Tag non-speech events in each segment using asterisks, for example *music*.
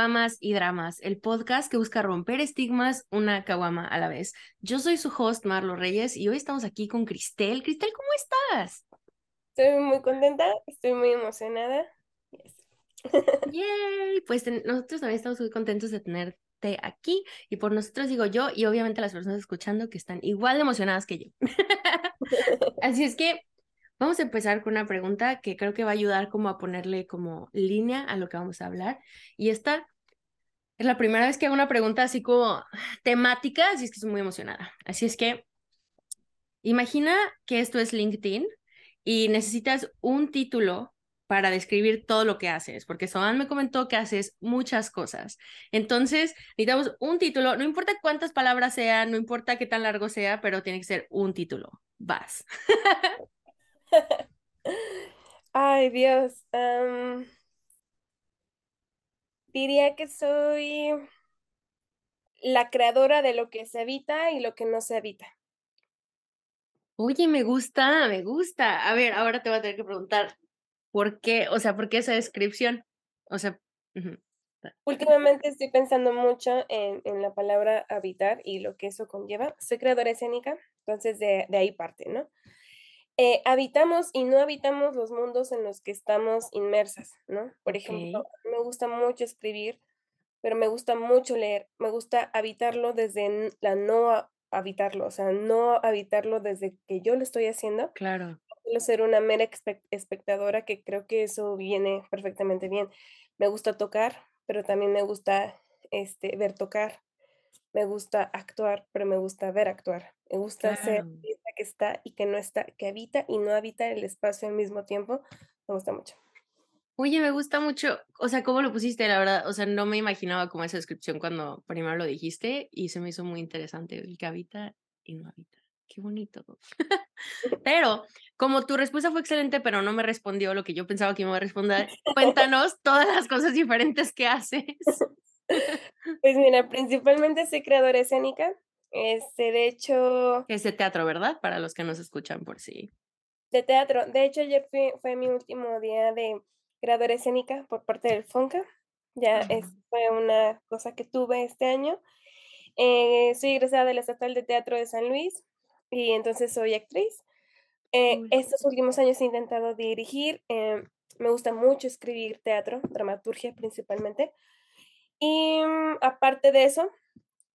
Caguamas y Dramas, el podcast que busca romper estigmas una caguama a la vez. Yo soy su host, Marlo Reyes, y hoy estamos aquí con Cristel. Cristel, ¿cómo estás? Estoy muy contenta, estoy muy emocionada. *laughs* Yay, pues nosotros también estamos muy contentos de tenerte aquí y por nosotros digo yo y obviamente las personas escuchando que están igual de emocionadas que yo. *laughs* Así es que Vamos a empezar con una pregunta que creo que va a ayudar como a ponerle como línea a lo que vamos a hablar. Y esta es la primera vez que hago una pregunta así como temática, así es que estoy muy emocionada. Así es que imagina que esto es LinkedIn y necesitas un título para describir todo lo que haces, porque Soan me comentó que haces muchas cosas. Entonces, necesitamos un título, no importa cuántas palabras sean, no importa qué tan largo sea, pero tiene que ser un título. Vas. *laughs* *laughs* Ay, Dios. Diría que soy la creadora de lo que se habita y lo que no se habita. Oye, me gusta, me gusta. A ver, ahora te voy a tener que preguntar, ¿por qué? O sea, ¿por qué esa descripción? O sea, últimamente estoy pensando mucho en, la palabra habitar y lo que eso conlleva. Soy creadora escénica, entonces de, de ahí parte, ¿no? Eh, habitamos y no habitamos los mundos en los que estamos inmersas, ¿no? Por ejemplo, me gusta mucho escribir, pero me gusta mucho leer, me gusta habitarlo desde la no habitarlo, o sea, no habitarlo desde que yo lo estoy haciendo. Claro. Quiero ser una mera espectadora que creo que eso viene perfectamente bien. Me gusta tocar, pero también me gusta este, ver tocar. Me gusta actuar, pero me gusta ver actuar. Me gusta ser que está y que no está, que habita y no habita el espacio al mismo tiempo. Me gusta mucho. Oye, me gusta mucho, o sea, cómo lo pusiste, la verdad, o sea, no me imaginaba como esa descripción cuando primero lo dijiste y se me hizo muy interesante, el que habita y no habita. Qué bonito. *laughs* pero como tu respuesta fue excelente, pero no me respondió lo que yo pensaba que iba a responder, cuéntanos *laughs* todas las cosas diferentes que haces. pues mira, principalmente soy creadora escénica, este, de hecho... Es de teatro, ¿verdad? Para los que nos escuchan por sí. De teatro. De hecho, ayer fue mi último día de graduación escénica por parte del FONCA. Ya fue una cosa que tuve este año. Eh, soy egresada del Estatal de Teatro de San Luis y entonces soy actriz. Eh, estos últimos años he intentado dirigir. Eh, me gusta mucho escribir teatro, dramaturgia principalmente. Y mm, aparte de eso,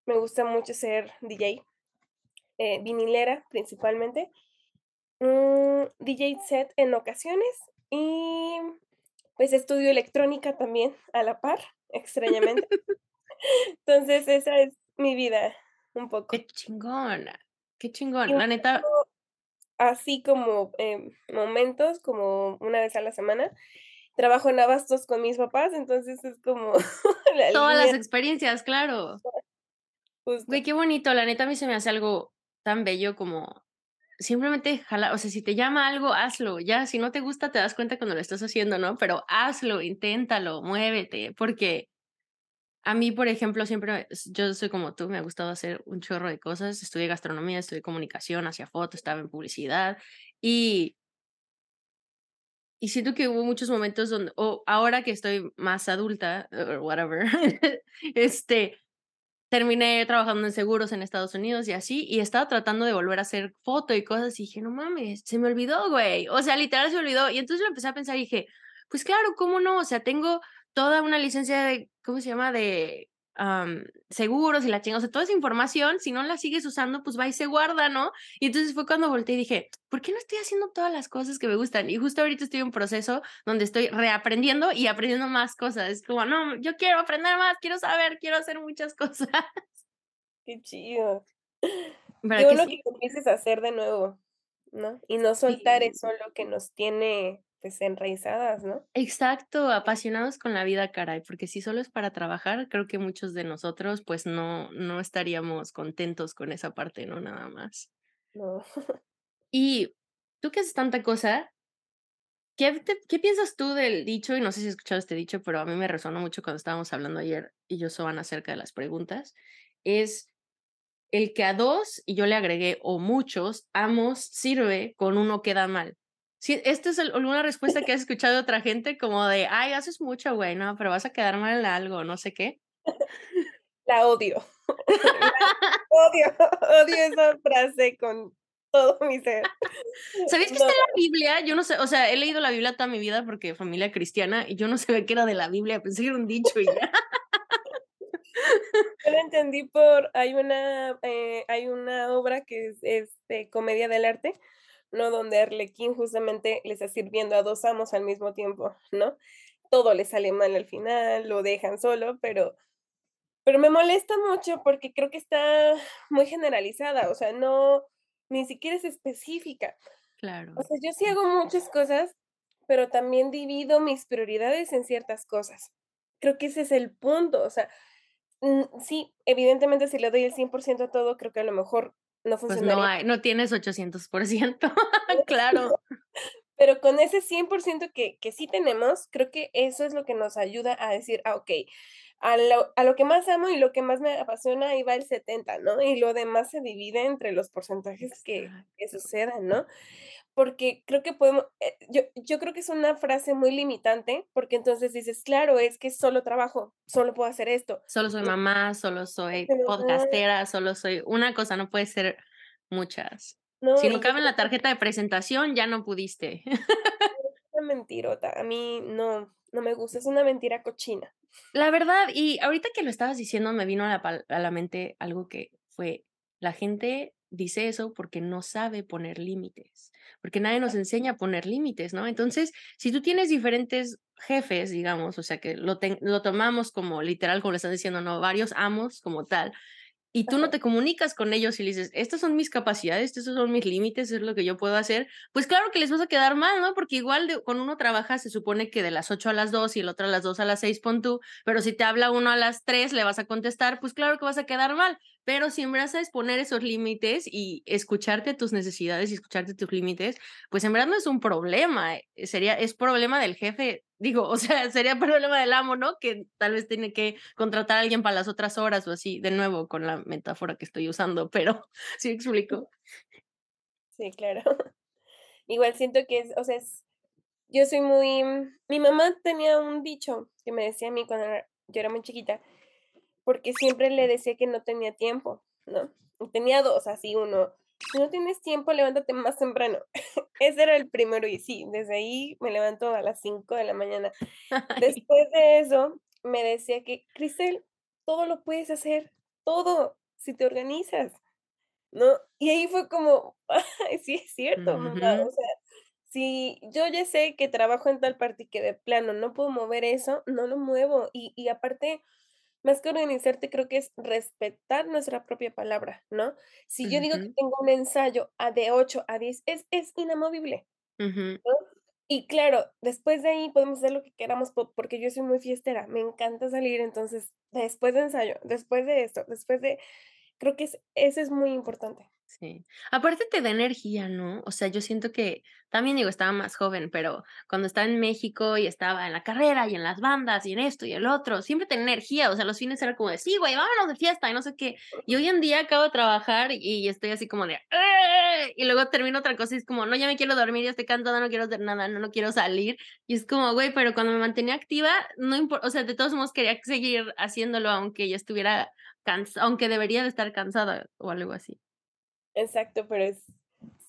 me gusta mucho ser DJ, eh, vinilera principalmente, mm, DJ set en ocasiones y pues estudio electrónica también a la par, extrañamente. *laughs* Entonces esa es mi vida un poco. Qué chingona, qué chingón, la neta. Así como em, momentos, como una vez a la semana, trabajo en abastos con mis papás, entonces es como... *laughs* Todas las experiencias, claro. Güey, qué bonito, la neta a mí se me hace algo tan bello como simplemente jala, o sea, si te llama algo, hazlo, ya, si no te gusta te das cuenta cuando lo estás haciendo, ¿no? Pero hazlo, inténtalo, muévete, porque a mí, por ejemplo, siempre, yo soy como tú, me ha gustado hacer un chorro de cosas, estudié gastronomía, estudié comunicación, hacía fotos, estaba en publicidad y... Y siento que hubo muchos momentos donde, o ahora que estoy más adulta, o whatever, *laughs* este, terminé trabajando en seguros en Estados Unidos y así, y estaba tratando de volver a hacer foto y cosas, y dije, no mames, se me olvidó, güey. O sea, literal se olvidó. Y entonces lo empecé a pensar y dije, pues claro, ¿cómo no? O sea, tengo toda una licencia de, ¿cómo se llama? De seguros y la chingada, o sea, toda esa información, si no la sigues usando, pues va y se guarda, ¿no? Y entonces fue cuando volteé y dije, ¿por qué no estoy haciendo todas las cosas que me gustan? Y justo ahorita estoy en un proceso donde estoy reaprendiendo y aprendiendo más cosas. Es como, no, yo quiero aprender más, quiero saber, quiero hacer muchas *laughs* cosas. Qué chido. Qué bueno que, empieces a hacer de nuevo, ¿no? Y no soltar eso lo que nos tiene pues, enraizadas, ¿no? Exacto, apasionados con la vida, caray, porque si solo es para trabajar, creo que muchos de nosotros pues no, no estaríamos contentos con esa parte, ¿no? Nada más. No. *laughs* y tú que haces tanta cosa, ¿qué, ¿qué piensas tú del dicho? Y no sé si has escuchado este dicho, pero a mí me resonó mucho cuando estábamos hablando ayer y yo soban acerca de las preguntas, es el que a dos, y yo le agregué, o muchos, amos sirve con uno queda mal. Sí, esta es alguna respuesta que has escuchado de otra gente, como de, ay, haces mucho, güey, no, pero vas a quedar mal en algo, no sé qué. *laughs* La odio. *laughs* odio, odio esa frase con todo mi ser. ¿Sabéis que está en la Biblia? Yo no sé, o sea, he leído la Biblia toda mi vida porque familia cristiana y yo no sabía que era de la Biblia, pensé que era un dicho y ya. Yo lo entendí por, hay una, eh, hay una obra que es este, comedia del arte, ¿no? Donde Arlequín justamente le está sirviendo a dos amos al mismo tiempo, ¿no? Todo le sale mal al final, lo dejan solo, pero pero me molesta mucho porque creo que está muy generalizada, o sea, no, ni siquiera es específica. Claro. O sea, yo sí hago muchas cosas, pero también divido mis prioridades en ciertas cosas. Creo que ese es el punto, o sea, sí, evidentemente si le doy el 100% a todo, creo que a lo mejor no funciona. Pues no hay, no tienes 800%, *laughs* *laughs* claro. Pero con ese 100% que, que sí tenemos, creo que eso es lo que nos ayuda a decir, ah, ok, a lo, a lo que más amo y lo que más me apasiona, ahí va el 70, ¿no? Y lo demás se divide entre los porcentajes que, que sucedan, ¿no? Porque creo que podemos, eh, yo, yo creo que es una frase muy limitante, porque entonces dices, claro, es que solo trabajo, solo puedo hacer esto. Solo soy mamá, solo soy podcastera, solo soy una cosa, no puede ser muchas. si no cabe en la tarjeta de presentación, ya no pudiste. *laughs* Es una mentirota, a mí no, no me gusta, es una mentira cochina. La verdad, y ahorita que lo estabas diciendo, me vino a la, a la mente algo que fue, la gente dice eso porque no sabe poner límites, porque nadie nos enseña a poner límites, ¿no? Entonces, si tú tienes diferentes jefes, digamos, o sea, que lo, lo tomamos como literal, como le estás diciendo, ¿no? Varios amos como tal, y tú no te comunicas con ellos y le dices, estas son mis capacidades, estos son mis límites, es lo que yo puedo hacer, pues claro que les vas a quedar mal, ¿no? Porque igual de, con uno trabaja, se supone que de las 8 a las 2 y el otro a las 2 a las 6 pon tú, pero si te habla uno a las 3, le vas a contestar, pues claro que vas a quedar mal, pero si en verdad sabes poner esos límites y escucharte tus necesidades y escucharte tus límites, pues en verdad no es un problema, eh, sería, es problema del jefe digo, o sea, sería problema del amo, ¿no? Que tal vez tiene que contratar a alguien para las otras horas o así, de nuevo, con la metáfora que estoy usando, pero *laughs* sí explico. Sí, claro. *laughs* Igual siento que es, o sea, es, yo soy muy, mi mamá tenía un dicho que me decía a mí cuando yo era muy chiquita, porque siempre le decía que no tenía tiempo, ¿no? tenía dos, así uno si no tienes tiempo, levántate más temprano. *laughs* Ese era el primero y sí, desde ahí me levanto a las 5 de la mañana. *laughs* Después de eso, me decía que, Cristel, todo lo puedes hacer, todo, si te organizas, ¿no? Y ahí fue como, *laughs* sí es cierto, mamá, o sea, si yo ya sé que trabajo en tal parte y que de plano no puedo mover eso, no lo muevo. Y, y aparte, más que organizarte, creo que es respetar nuestra propia palabra, ¿no? Si yo digo que tengo un ensayo a de 8 a 10, es, es inamovible. Y claro, después de ahí podemos hacer lo que queramos porque yo soy muy fiestera, me encanta salir, entonces después de ensayo, después de esto, después de, creo que es, eso es muy importante. Sí. Aparte te da energía, ¿no? O sea, yo siento que también digo, estaba más joven, pero cuando estaba en México y estaba en la carrera y en las bandas y en esto y el otro, siempre tenía energía. O sea, los fines era como de, sí, güey, vámonos de fiesta y no sé qué. Y hoy en día acabo de trabajar y estoy así como de, y luego termino otra cosa y es como, no, ya me quiero dormir, ya estoy cansada, no quiero hacer nada, no, no quiero salir. Y es como, güey, pero cuando me mantenía activa, no importa, o sea, de todos modos quería seguir haciéndolo aunque ya estuviera cansada, aunque debería de estar cansada o algo así. Exacto, pero es...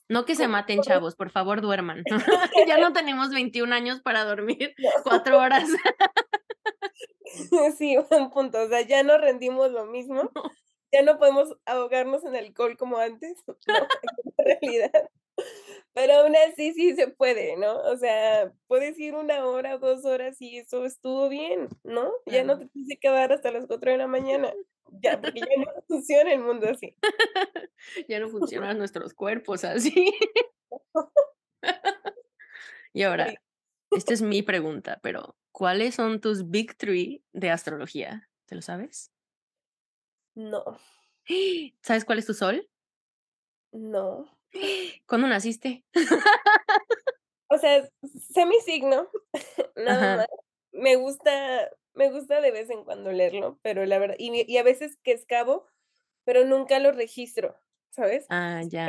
No que se maten, chavos, por favor duerman. *laughs* *laughs* ya no tenemos 21 años para dormir cuatro horas. *laughs* sí, un punto. O sea, ya no rendimos lo mismo. Ya no podemos ahogarnos en alcohol como antes. en realidad. Pero aún así sí se puede, ¿no? O sea, puedes ir una hora, dos horas y eso estuvo bien, ¿no? Ya no te tienes que quedar hasta las cuatro de la mañana. Ya, porque ya no *laughs* funciona el mundo así. *laughs* ya no funcionan nuestros cuerpos así. *laughs* y ahora, esta es mi pregunta, pero ¿cuáles son tus big three de astrología? ¿Te lo sabes? No. *gasps* ¿Sabes cuál es tu sol? No. *gasps* ¿Cuándo naciste? o sea, sé mi signo, nada más. Me gusta me gusta de vez en cuando leerlo, pero la verdad, y, a veces que escabo, pero nunca lo registro, ¿sabes? Ah, ya.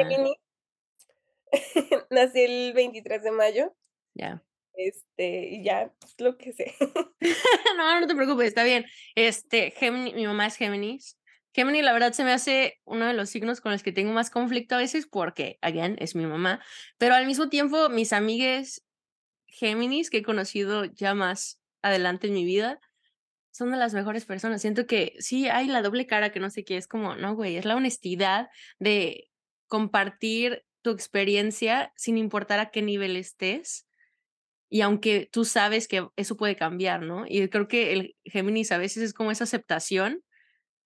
*laughs* Nací el 23 de mayo. Ya. Este, y ya, es lo que sé. *laughs* *laughs* no, no te preocupes, está bien. Este, Gemini, mi mamá es Géminis. Gemini, la verdad, se me hace uno de los signos con los que tengo más conflicto a veces porque, again, es mi mamá. Pero al mismo tiempo, mis amigues Géminis que he conocido ya más adelante en mi vida son de las mejores personas. Siento que sí hay la doble cara que no sé qué, es como, no, güey, es la honestidad de compartir tu experiencia sin importar a qué nivel estés. Y aunque tú sabes que eso puede cambiar, ¿no? Y creo que el Géminis a veces es como esa aceptación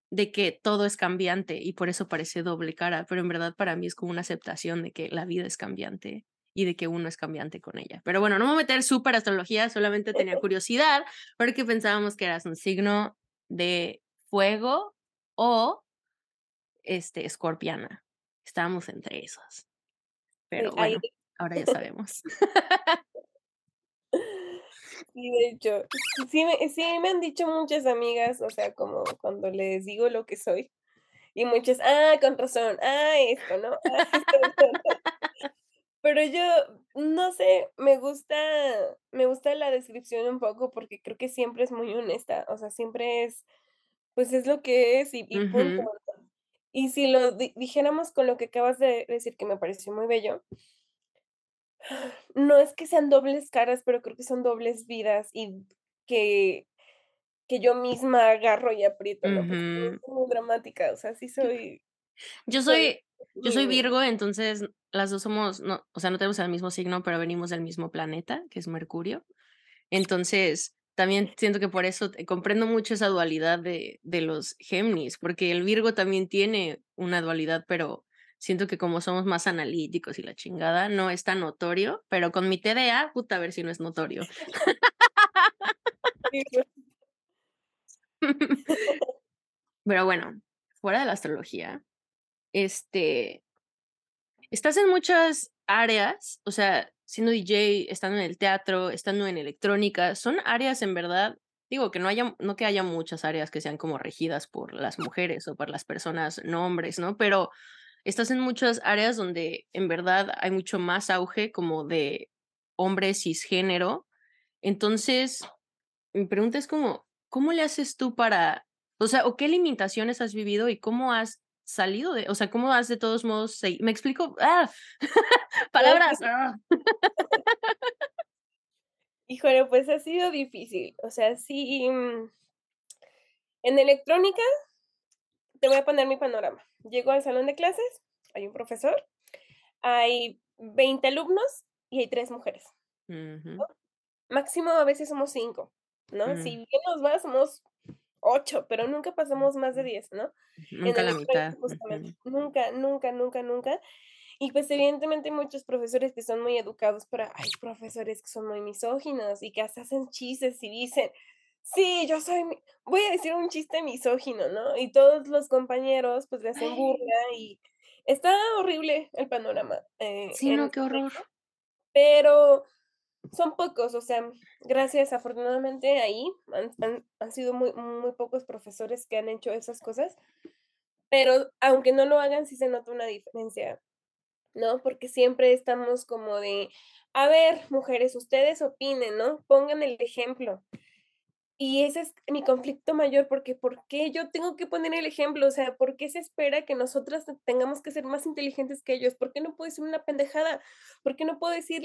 de que todo es cambiante y por eso parece doble cara, pero en verdad para mí es como una aceptación de que la vida es cambiante y de que uno es cambiante con ella. Pero bueno, no me voy a meter súper astrología, solamente tenía *laughs* curiosidad porque pensábamos que eras un signo de fuego o este escorpiana. Estábamos entre esos. Pero bueno, ahora ya *laughs* sabemos. Sí, de hecho, sí me, sí me han dicho muchas amigas, o sea, como cuando les digo lo que soy, y muchas, ah, con razón, ah, esto, ¿no? Ah, Pero yo, no sé, me gusta, me gusta la descripción un poco porque creo que siempre es muy honesta, o sea, siempre es, pues es lo que es y, punto. Y si lo dijéramos con lo que acabas de decir, que me pareció muy bello, no es que sean dobles caras, pero creo que son dobles vidas y que, que yo misma agarro y aprieto, ¿no? muy dramática, o sea, sí soy... Yo soy, yo soy Virgo, entonces las dos somos, no, o sea, no tenemos el mismo signo, pero venimos del mismo planeta, que es Mercurio. Entonces, también siento que por eso comprendo mucho esa dualidad de, de los Géminis, porque el Virgo también tiene una dualidad, pero siento que como somos más analíticos y la chingada, no es tan notorio, pero con mi TDA, puta, a ver si no es notorio. *laughs* pero bueno, fuera de la astrología, este, estás en muchas áreas, o sea, siendo DJ, estando en el teatro, estando en electrónica, son áreas en verdad, digo que no haya, no que haya muchas áreas que sean como regidas por las mujeres o por las personas, no hombres, ¿no? Pero estás en muchas áreas donde en verdad hay mucho más auge como de hombres cisgénero. Entonces, mi pregunta es como, ¿cómo le haces tú para, o sea, o qué limitaciones has vivido y cómo has salido de, o sea, cómo has de todos modos, me explico, ah, *laughs* palabras. Ah. Híjole, pues ha sido difícil, o sea, sí, mm, en electrónica, te voy a poner mi panorama. Llego al salón de clases, hay un profesor, hay 20 alumnos y hay tres mujeres. Máximo a veces somos cinco, ¿no? Si mm. bien nos va, somos ocho, pero nunca pasamos más de diez, ¿no? Nunca la mitad. Nunca, nunca, nunca, nunca. Y pues evidentemente hay muchos profesores que son muy educados, pero hay profesores que son muy misóginos y que hasta hacen chistes y dicen, sí, yo soy, voy a decir un chiste misógino, ¿no? Y todos los compañeros pues le hacen burla y está horrible el panorama. Eh, sí, no, qué horror. Pero son pocos, o sea, gracias, afortunadamente ahí han, han, sido muy, muy pocos profesores que han hecho esas cosas, pero aunque no lo hagan, sí se nota una diferencia, ¿no? Porque siempre estamos como de, a ver, mujeres, ustedes opinen, ¿no? Pongan el ejemplo. Y ese es mi conflicto mayor, porque ¿por qué yo tengo que poner el ejemplo? O sea, ¿por qué se espera que nosotras tengamos que ser más inteligentes que ellos? ¿Por qué no puedo decir una pendejada? ¿Por qué no puedo decir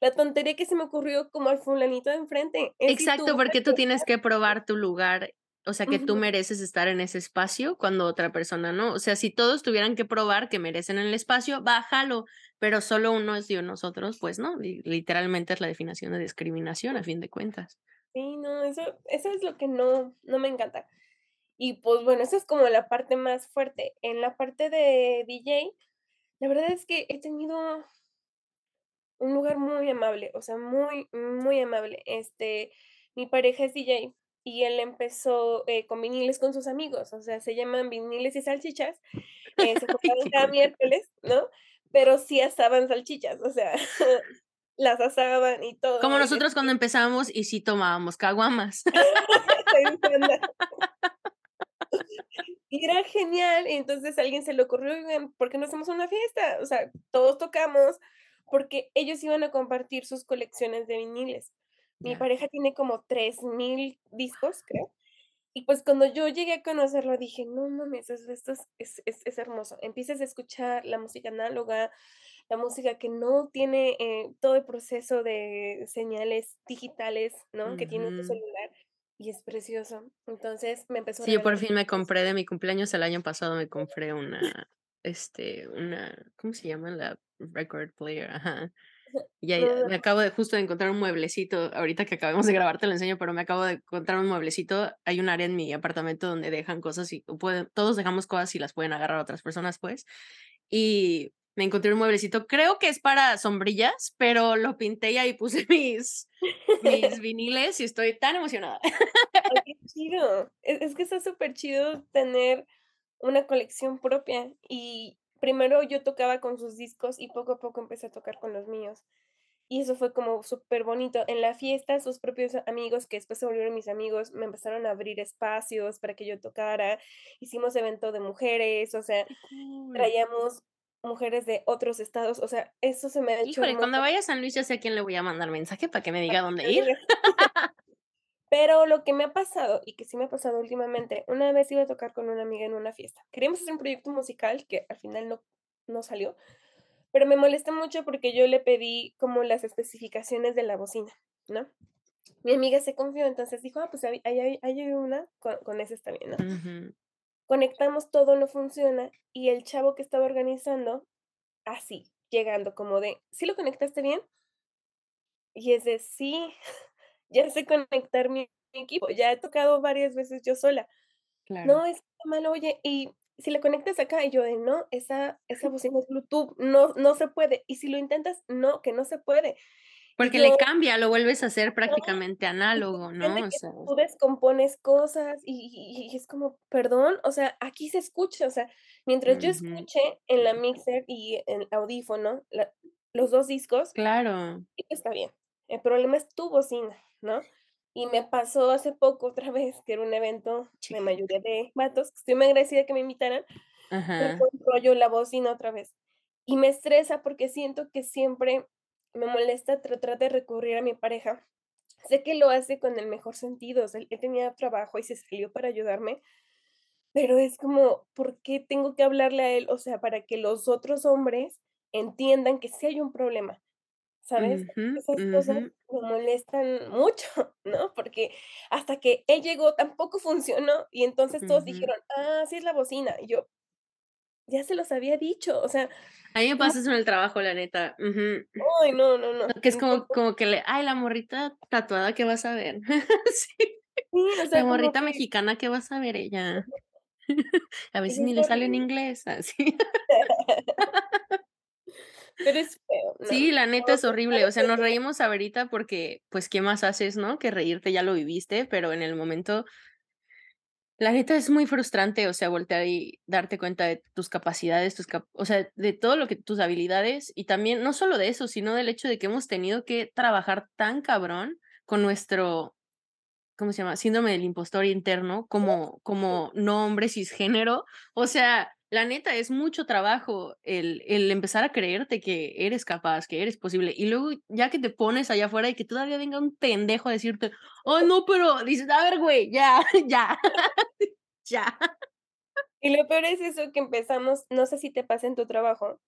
la tontería que se me ocurrió como al fulanito de enfrente? Exacto, porque tú tienes que probar tu lugar, o sea, que tú mereces estar en ese espacio cuando otra persona no. O sea, si todos tuvieran que probar que merecen el espacio, bájalo, pero solo uno es de nosotros, pues no, literalmente es la definición de discriminación a fin de cuentas. Sí, no, eso, eso es lo que no, no me encanta. Y pues bueno, eso es como la parte más fuerte. En la parte de DJ, la verdad es que he tenido un lugar muy amable, o sea, muy, muy amable. Este, mi pareja es DJ y él empezó eh, con viniles con sus amigos, o sea, se llaman viniles y salchichas. Eh, se *laughs* cada miércoles, ¿no? Pero sí asaban salchichas, o sea, *laughs* las asaban y todo. Como nosotros cuando empezamos y sí tomábamos caguamas. *laughs* y era genial, y entonces a alguien se le ocurrió, ¿por qué no hacemos una fiesta? O sea, todos tocamos, porque ellos iban a compartir sus colecciones de viniles. Mi pareja tiene como 3000 discos, creo. Y pues cuando yo llegué a conocerlo dije, no mames, esto es, es, es, hermoso. Empiezas a escuchar la música análoga, la música que no tiene eh, todo el proceso de señales digitales, ¿no? Que tiene tu celular. Y es precioso. Entonces me empezó Sí, yo por fin me compré de mi cumpleaños el año pasado, me compré una, este, una, ¿cómo se llama? La record player, ajá. Y ahí me acabo de justo de encontrar un mueblecito, ahorita que acabamos de grabar te lo enseño, pero me acabo de encontrar un mueblecito, hay un área en mi apartamento donde dejan cosas y pueden, todos dejamos cosas y las pueden agarrar otras personas pues, y me encontré un mueblecito, creo que es para sombrillas, pero lo pinté y ahí puse *laughs* mis, mis *laughs* viniles y estoy tan emocionada. qué chido, es, es que está súper chido tener una colección propia y primero yo tocaba con sus discos y poco a poco empecé a tocar con los míos. Y eso fue como súper bonito. En la fiesta, sus propios amigos, que después se volvieron mis amigos, me empezaron a abrir espacios para que yo tocara. Hicimos evento de mujeres, o sea, traíamos mujeres de otros estados, o sea, eso se me ha hecho... Híjole, cuando vaya a San Luis ya sé a quién le voy a mandar mensaje para que me diga dónde ir. *laughs* Pero lo que me ha pasado, y que sí me ha pasado últimamente, una vez iba a tocar con una amiga en una fiesta. Queríamos hacer un proyecto musical que al final no, no salió, pero me molesta mucho porque yo le pedí como las especificaciones de la bocina, ¿no? Mi amiga se confió, entonces dijo, ah, pues hay, hay, hay una, con, con esa está bien, ¿no? Conectamos todo, no funciona, y el chavo que estaba organizando, así, llegando como de, ¿sí lo conectaste bien? Y es de, sí, *laughs* ya sé conectar mi, equipo, ya he tocado varias veces yo sola. No, es malo, oye, y si le conectas acá, y yo de no, esa, esa *laughs* bocina es Bluetooth, no, no se puede. Y si lo intentas, no, que no se puede. Porque le cambia, lo vuelves a hacer prácticamente análogo, ¿no? O sea, tú descompones cosas y, es como, perdón, o sea, aquí se escucha, o sea, mientras yo escuché en la mixer y en el audífono los dos discos, claro, está bien. El problema es tu bocina. ¿no? Y me pasó hace poco otra vez, que era un evento de mayoría de vatos, estoy muy agradecida que me invitaran, Ajá. yo la bocina otra vez. Y me estresa porque siento que siempre me molesta tratar de recurrir a mi pareja. Sé que lo hace con el mejor sentido, o sea, él tenía trabajo y se salió para ayudarme, pero es como, ¿por qué tengo que hablarle a él? O sea, para que los otros hombres entiendan que sí hay un problema, ¿sabes? Esas cosas me molestan mucho, *laughs* ¿no? Porque hasta que él llegó tampoco *laughs* funcionó y entonces todos dijeron, ah, sí es la bocina. Y yo, ya se los había dicho, o sea. A mí me pasa eso en el trabajo, la neta. Ay, no, no, no. Que es como, como que le, ay, la morrita tatuada que vas a ver. *laughs* sí. la morrita mexicana que vas a ver ella. *laughs* a veces ni le sale en inglés, así. *laughs* Pero es feo. Sí, la neta es horrible. O sea, nos reímos ahorita porque, pues, ¿qué más haces, no? Que reírte ya lo viviste, pero en el momento, la neta es muy frustrante, o sea, voltear y darte cuenta de tus capacidades, tus o sea, de todo lo que tus habilidades y también, no solo de eso, sino del hecho de que hemos tenido que trabajar tan cabrón con nuestro, ¿cómo se llama? Síndrome del impostor interno como, como no hombre cisgénero. O sea, la neta, es mucho trabajo el, el, empezar a creerte que eres capaz, que eres posible. Y luego, ya que te pones allá afuera y que todavía venga un pendejo a decirte, oh, no, pero dices, a ver, güey, ya, *laughs* ya, *laughs* ya. Y lo peor es eso que empezamos, no sé si te pasa en tu trabajo,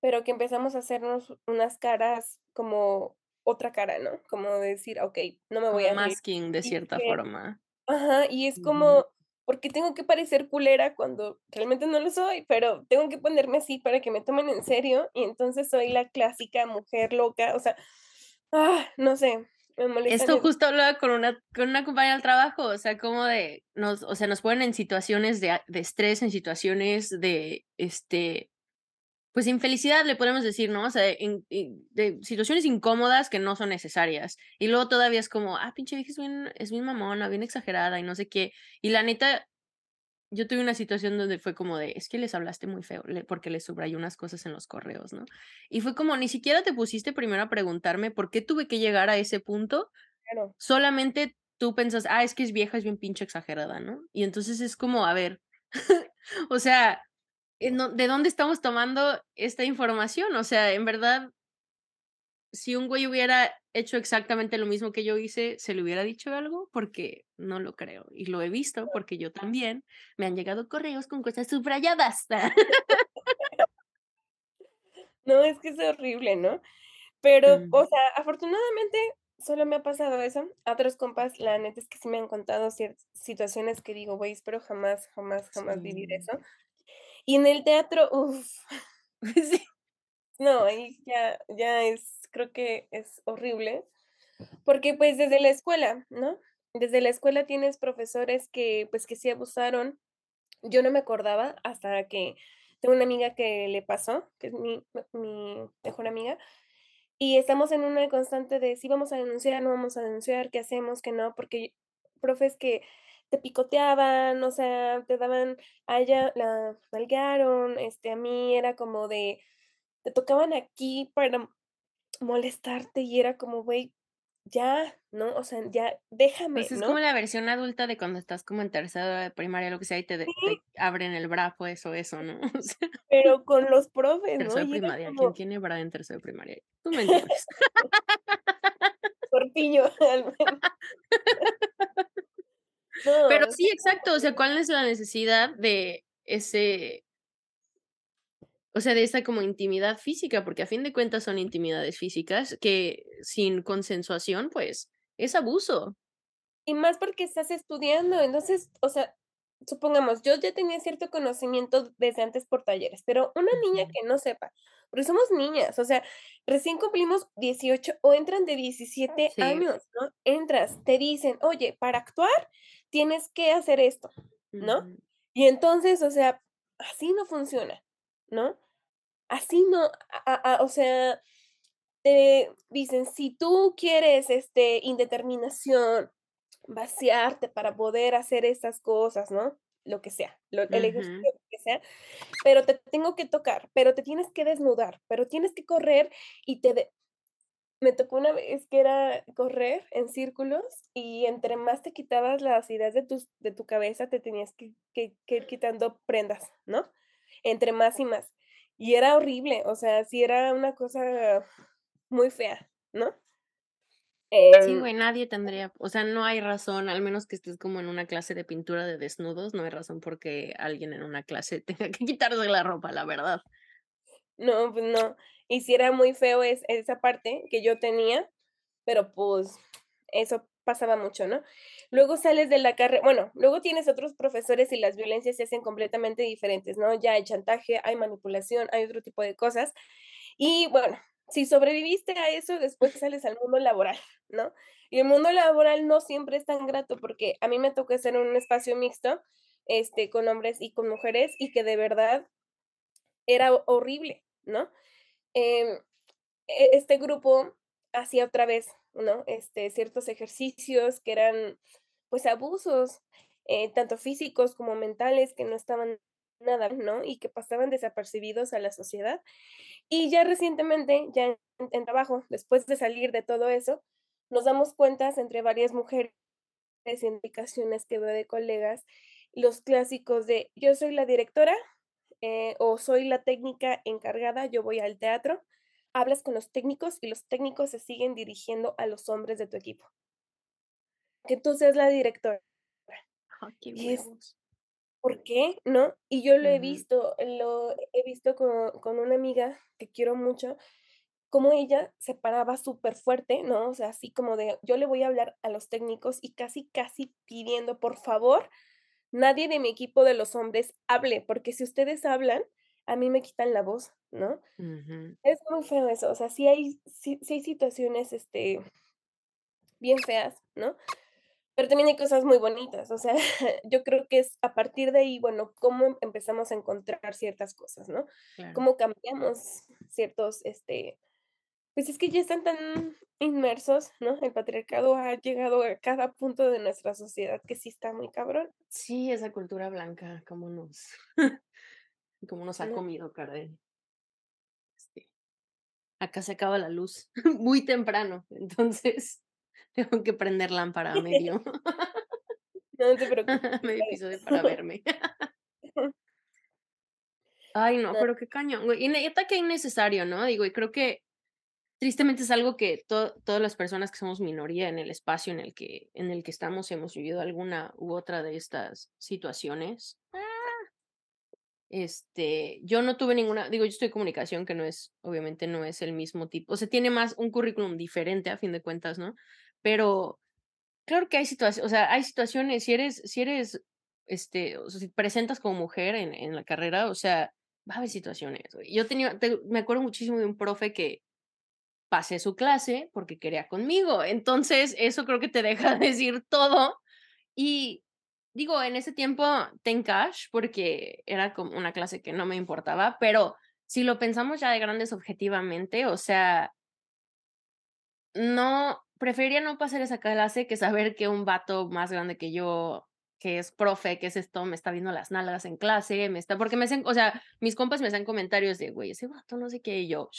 pero que empezamos a hacernos unas caras como otra cara, ¿no? Como decir, ok, no me voy a... Masking de cierta forma. Ajá, y es como porque tengo que parecer culera cuando realmente no lo soy, pero tengo que ponerme así para que me tomen en serio y entonces soy la clásica mujer loca, o sea, ah, no sé. Me molesta Esto justo hablaba con una, con una compañera del trabajo, o sea, como de, nos, o sea, nos ponen en situaciones de, de estrés, en situaciones de, este, pues infelicidad le podemos decir, ¿no? O sea, de situaciones incómodas que no son necesarias. Y luego todavía es como, ah, pinche vieja es bien, es bien mamona, bien exagerada y no sé qué. Y la neta, yo tuve una situación donde fue como de, es que les hablaste muy feo, porque les subrayé unas cosas en los correos, ¿no? Y fue como, ni siquiera te pusiste primero a preguntarme por qué tuve que llegar a ese punto. Claro. Solamente tú pensas, ah, es que es vieja, es bien pinche exagerada, ¿no? Y entonces es como, a ver, *laughs* O sea, ¿de dónde estamos tomando esta información? O sea, en verdad, si un güey hubiera hecho exactamente lo mismo que yo hice, ¿se le hubiera dicho algo? Porque no lo creo. Y lo he visto porque yo también me han llegado correos con cosas subrayadas. *laughs* No, es que es horrible, ¿no? Pero, o sea, afortunadamente solo me ha pasado eso. A otros compas, la neta es que sí me han contado ciertas situaciones que digo, güey, espero jamás, jamás, jamás vivir eso. Y en el teatro, uff. *laughs* sí. No, ahí ya, ya es, creo que es horrible. Porque pues desde la escuela, ¿no? Desde la escuela tienes profesores que pues que sí abusaron. Yo no me acordaba hasta que tengo una amiga que le pasó, que es mi, mi mejor amiga, y estamos en una constante de si vamos a denunciar, no vamos a denunciar, qué hacemos, qué no, porque profes que te picoteaban, o sea, te daban, a ella la malgaron, este, a mí era como de, te tocaban aquí para molestarte y era como, güey, ya, ¿no? O sea, ya, déjame. Pues es ¿no? como la versión adulta de cuando estás como en tercera de primaria, lo que sea, y te, abren el bra, pues, o eso, ¿no? *laughs* Pero con los profes, ¿no? Tercero de primaria, ¿quién tiene bra en tercero de primaria? Tú me entiendes. *laughs* Corpiño, *laughs* al menos. Pero sí, exacto. O sea, ¿cuál es la necesidad de ese. O sea, de esta como intimidad física, porque a fin de cuentas son intimidades físicas que sin consensuación, pues, es abuso. Y más porque estás estudiando, entonces, o sea, supongamos, yo ya tenía cierto conocimiento desde antes por talleres, pero una niña que no sepa, porque somos niñas, o sea, recién cumplimos 18 o entran de 17 años, ¿no? Entras, te dicen, oye, para actuar tienes que hacer esto, ¿no? Y entonces, o sea, así no funciona, ¿no? Así no, o sea, te dicen, si tú quieres, este, indeterminación, vaciarte para poder hacer estas cosas, ¿no? Lo que sea, lo, el ejercicio que sea, pero te tengo que tocar, pero te tienes que desnudar, pero tienes que correr y te, me tocó una vez que era correr en círculos y entre más te quitabas las ideas de tu, de tu cabeza, te tenías que, que, ir quitando prendas, ¿no? Entre más y más. Y era horrible, o sea, sí era una cosa muy fea, ¿no? sí, em güey, nadie tendría, o sea, no hay razón, al menos que estés como en una clase de pintura de desnudos, no hay razón por qué alguien en una clase *laughs* tenga que quitarse la ropa, la verdad. No, pues no. Y si era muy feo es, esa parte que yo tenía, pero pues eso pasaba mucho, ¿no? Luego sales de la carrera, bueno, luego tienes otros profesores y las violencias se hacen completamente diferentes, ¿no? Ya hay chantaje, hay manipulación, hay otro tipo de cosas. Y bueno, si sobreviviste a eso, después sales al mundo laboral, ¿no? Y el mundo laboral no siempre es tan grato porque a mí me tocó estar en un espacio mixto, este, con hombres y con mujeres y que de verdad era horrible, ¿no? Em, e, este grupo hacía otra vez, ¿no? Este, ciertos ejercicios que eran, pues, abusos, eh, tanto físicos como mentales, que no estaban nada, ¿no? Y que pasaban desapercibidos a la sociedad. Y ya recientemente, ya en, trabajo, después de salir de todo eso, nos damos cuentas entre varias mujeres y indicaciones que veo de colegas, los clásicos de yo soy la directora, eh, o soy la técnica encargada, yo voy al teatro, hablas con los técnicos y los técnicos se siguen dirigiendo a los hombres de tu equipo. Que tú seas la directora. qué ¿Por qué? ¿No? Y yo lo he visto, lo he visto con, con, una amiga que quiero mucho, como ella se paraba súper fuerte, ¿no? O sea, así como de, yo le voy a hablar a los técnicos y casi, casi pidiendo, por favor, nadie de mi equipo de los hombres hable, porque si ustedes hablan, a mí me quitan la voz, ¿no? Es muy feo eso, o sea, sí hay, sí, hay situaciones, este, bien feas, ¿no? Pero también hay cosas muy bonitas, o sea, *laughs* yo creo que es a partir de ahí, bueno, cómo empezamos a encontrar ciertas cosas, ¿no? Cómo cambiamos ciertos, este, pues es que ya están tan inmersos, ¿no? El patriarcado ha llegado a cada punto de nuestra sociedad que sí está muy cabrón. Sí, esa cultura blanca, cómo nos, *laughs* cómo nos ha comido, Karen. Este, acá se acaba la luz *laughs* muy temprano, entonces *laughs* tengo que prender lámpara a medio. no te preocupes. medio episodio para verme. Ay, no, pero qué cañón, güey. Y neta que innecesario, ¿no? Digo, y creo que tristemente es algo que todas las personas que somos minoría en el espacio en el que, en el que estamos hemos vivido alguna u otra de estas situaciones. Este, yo no tuve ninguna, digo, yo estoy en comunicación, que no es, obviamente no es el mismo tipo, o sea, tiene más un currículum diferente a fin de cuentas, ¿no? Pero claro que hay situaciones, o sea, hay situaciones, si eres, si eres, este, o sea, si presentas como mujer en, en la carrera, o sea, va a haber situaciones. Yo tenía, me acuerdo muchísimo de un profe que pasé su clase porque quería conmigo, entonces eso creo que te deja *laughs* decir todo. Y digo, en ese tiempo ten cash porque era como una clase que no me importaba, pero si lo pensamos ya de grandes objetivamente, o sea, no, preferiría no pasar esa clase que saber que un vato más grande que yo, que es profe, que es esto, me está viendo las nalgas en clase, me está, porque me hacen, o sea, mis compas me hacen comentarios de, güey, ese vato no sé qué, y yo,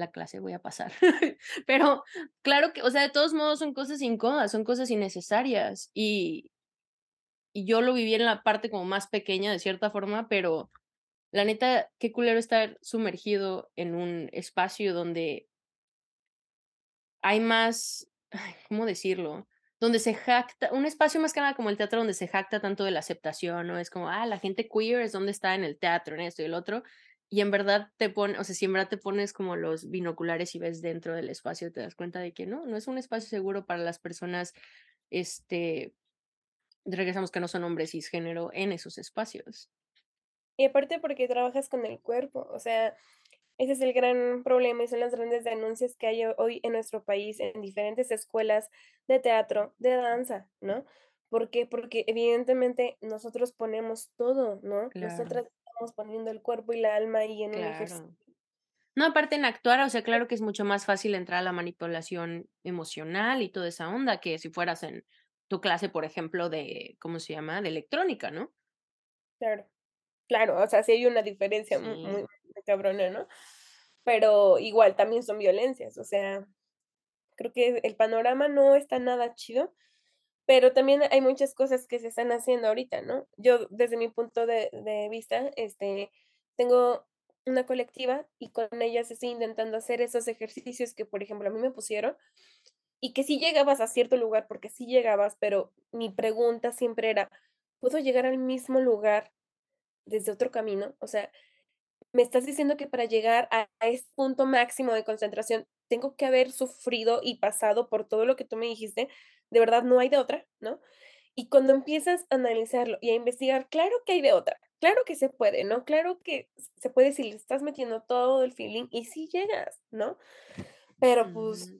la clase voy a pasar. *laughs* pero claro que, o sea, de todos modos son cosas incómodas, son cosas innecesarias y, y yo lo viví en la parte como más pequeña de cierta forma, pero la neta, qué culero estar sumergido en un espacio donde hay más, ¿cómo decirlo? Donde se jacta, un espacio más que nada como el teatro donde se jacta tanto de la aceptación, ¿no? Es como, ah, la gente queer es donde está en el teatro, en esto y el otro. Y en verdad te pones, o sea, si en verdad te pones como los binoculares y ves dentro del espacio, te das cuenta de que no, no es un espacio seguro para las personas, este, regresamos que no son hombres cisgénero en esos espacios. Y aparte porque trabajas con el cuerpo, o sea, ese es el gran problema y son las grandes denuncias que hay hoy en nuestro país en diferentes escuelas de teatro, de danza, ¿no? ¿Por qué? Porque evidentemente nosotros ponemos todo, ¿no? Nosotras estamos poniendo el cuerpo y la alma ahí en un ejercicio. No, aparte en actuar, o sea, claro que es mucho más fácil entrar a la manipulación emocional y toda esa onda que si fueras en tu clase, por ejemplo, de, ¿cómo se llama? De electrónica, ¿no? Claro, claro, o sea, sí hay una diferencia muy, muy, cabrona, ¿no? Pero igual también son violencias, o sea, creo que el panorama no está nada chido, pero también hay muchas cosas que se están haciendo ahorita, ¿no? Yo, desde mi punto de, de vista, este, tengo una colectiva y con ellas estoy intentando hacer esos ejercicios que, por ejemplo, a mí me pusieron y que sí llegabas a cierto lugar, porque sí llegabas, pero mi pregunta siempre era, ¿puedo llegar al mismo lugar desde otro camino? O sea, me estás diciendo que para llegar a, ese punto máximo de concentración tengo que haber sufrido y pasado por todo lo que tú me dijiste, de verdad no hay de otra, ¿no? Y cuando empiezas a analizarlo y a investigar, claro que hay de otra, claro que se puede, ¿no? Claro que se puede si le estás metiendo todo el feeling y sí llegas, ¿no? Pero pues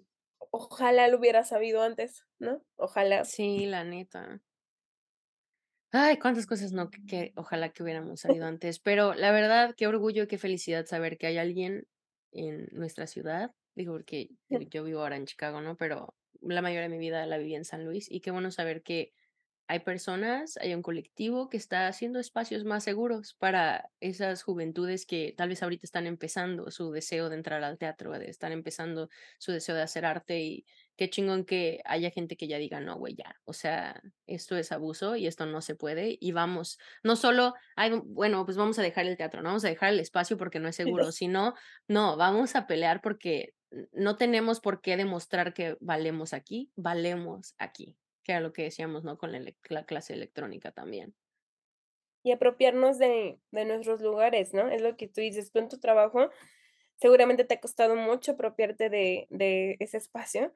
ojalá lo hubiera sabido antes, ¿no? Ojalá. Sí, la neta. Ay, cuántas cosas no, que, ojalá que hubiéramos sabido antes, pero la verdad, qué orgullo, qué felicidad saber que hay alguien en nuestra ciudad, digo, porque *laughs* yo vivo ahora en Chicago, ¿no? Pero la mayoría de mi vida la viví en San Luis y qué bueno saber que hay personas, hay un colectivo que está haciendo espacios más seguros para esas juventudes que tal vez ahorita están empezando su deseo de entrar al teatro, de estar empezando su deseo de hacer arte y qué chingón que haya gente que ya diga, no, güey, ya, o sea, esto es abuso y esto no se puede y vamos, no solo, hay, bueno, pues vamos a dejar el teatro, no vamos a dejar el espacio porque no es seguro, sino, no, vamos a pelear porque no tenemos por qué demostrar que valemos aquí, valemos aquí que era lo que decíamos, ¿no? Con la, clase electrónica también. Y apropiarnos de, de, nuestros lugares, ¿no? Es lo que tú dices, tú en tu trabajo seguramente te ha costado mucho apropiarte de, de ese espacio,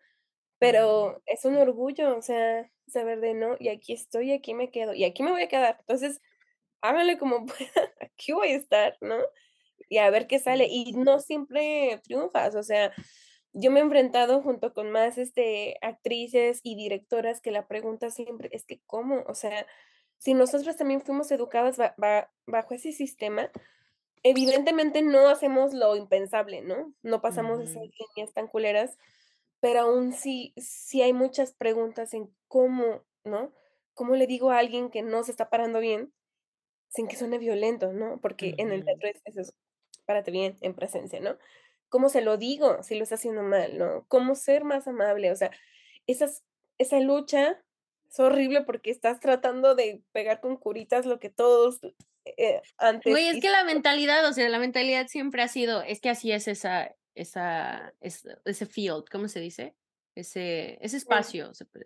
pero es un orgullo, o sea, saber de no, y aquí estoy, aquí me quedo, y aquí me voy a quedar. Entonces, háganle como *laughs* puedan, aquí voy a estar, ¿no? Y a ver qué sale. Y no siempre triunfas, o sea, yo me he enfrentado junto con más este, actrices y directoras que la pregunta siempre es que, ¿cómo? O sea, si nosotros también fuimos educadas bajo ese sistema, evidentemente no hacemos lo impensable, ¿no? No pasamos esas líneas tan culeras, pero aún sí, sí hay muchas preguntas en cómo, ¿no? ¿Cómo le digo a alguien que no se está parando bien sin que suene violento, ¿no? Porque en el teatro es eso, párate bien en presencia, ¿no? ¿Cómo se lo digo si lo está haciendo mal, no? ¿Cómo ser más amable? O sea, esas, esa lucha es horrible porque estás tratando de pegar con curitas lo que todos eh, antes. Güey, es que la mentalidad, o sea, la mentalidad siempre ha sido, es que así es esa, esa, ese field, ¿cómo se dice? Ese, ese espacio, se puede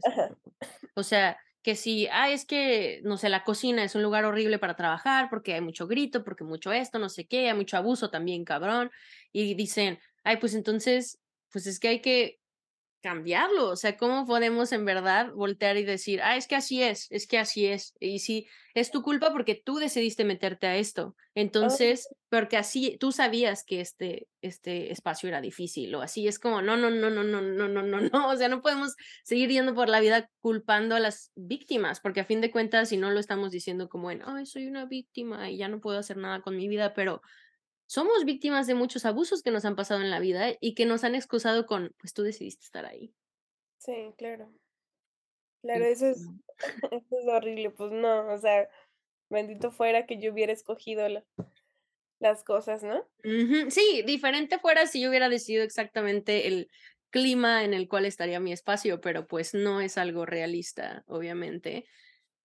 O sea, que si, ah, es que, no sé, la cocina es un lugar horrible para trabajar porque hay mucho grito, porque mucho esto, no sé qué, hay mucho abuso también, cabrón. Y dicen, ay, pues entonces, pues es que hay que cambiarlo. O sea, ¿cómo podemos en verdad voltear y decir, ah, es que así es, es que así es? Y si es tu culpa porque tú decidiste meterte a esto. Entonces, porque así tú sabías que este, este espacio era difícil o así. Es como, no, no, no, no, no, no, no, no, no. O sea, no podemos seguir yendo por la vida culpando a las víctimas, porque a fin de cuentas, si no lo estamos diciendo como en, ay, soy una víctima y ya no puedo hacer nada con mi vida, pero somos víctimas de muchos abusos que nos han pasado en la vida y que nos han excusado con, pues tú decidiste estar ahí. Sí, claro. Claro, eso es, *laughs* eso es horrible, pues no, o sea, bendito fuera que yo hubiera escogido las cosas, ¿no? Sí, diferente fuera si yo hubiera decidido exactamente el clima en el cual estaría mi espacio, pero pues no es algo realista, obviamente.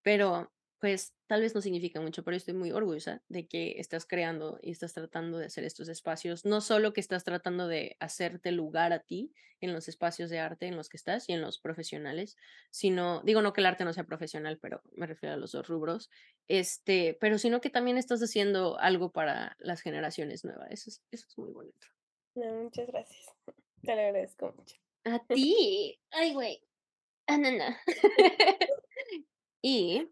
Pero pues tal vez no significa mucho, pero estoy muy orgullosa de que estás creando y estás tratando de hacer estos espacios, no solo que estás tratando de hacerte lugar a ti en los espacios de arte en los que estás y en los profesionales, sino, digo no que el arte no sea profesional, pero me refiero a los dos rubros, este, pero sino que también estás haciendo algo para las generaciones nuevas, eso es, eso es muy bonito. muchas gracias, te lo agradezco mucho. A *laughs* ti, ay güey, ah, no, no. *laughs* y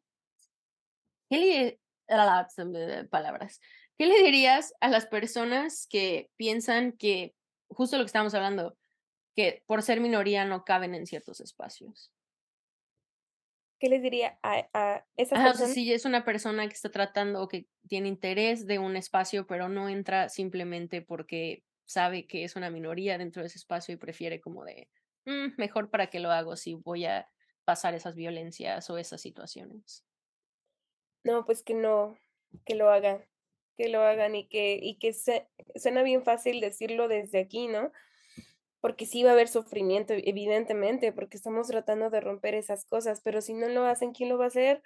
¿Qué le, palabras. ¿Qué le dirías a las personas que piensan que, justo lo que estamos hablando, que por ser minoría no caben en ciertos espacios? ¿Qué les diría a, a esas personas? O sea, si es una persona que está tratando o que tiene interés de un espacio, pero no entra simplemente porque sabe que es una minoría dentro de ese espacio y prefiere como de, mm, mejor para que lo hago si voy a pasar esas violencias o esas situaciones. No, pues que no, que lo hagan, que lo hagan y que, y que se, suena bien fácil decirlo desde aquí, ¿no? Porque sí va a haber sufrimiento, evidentemente, porque estamos tratando de romper esas cosas, pero si no lo hacen, ¿quién lo va a hacer?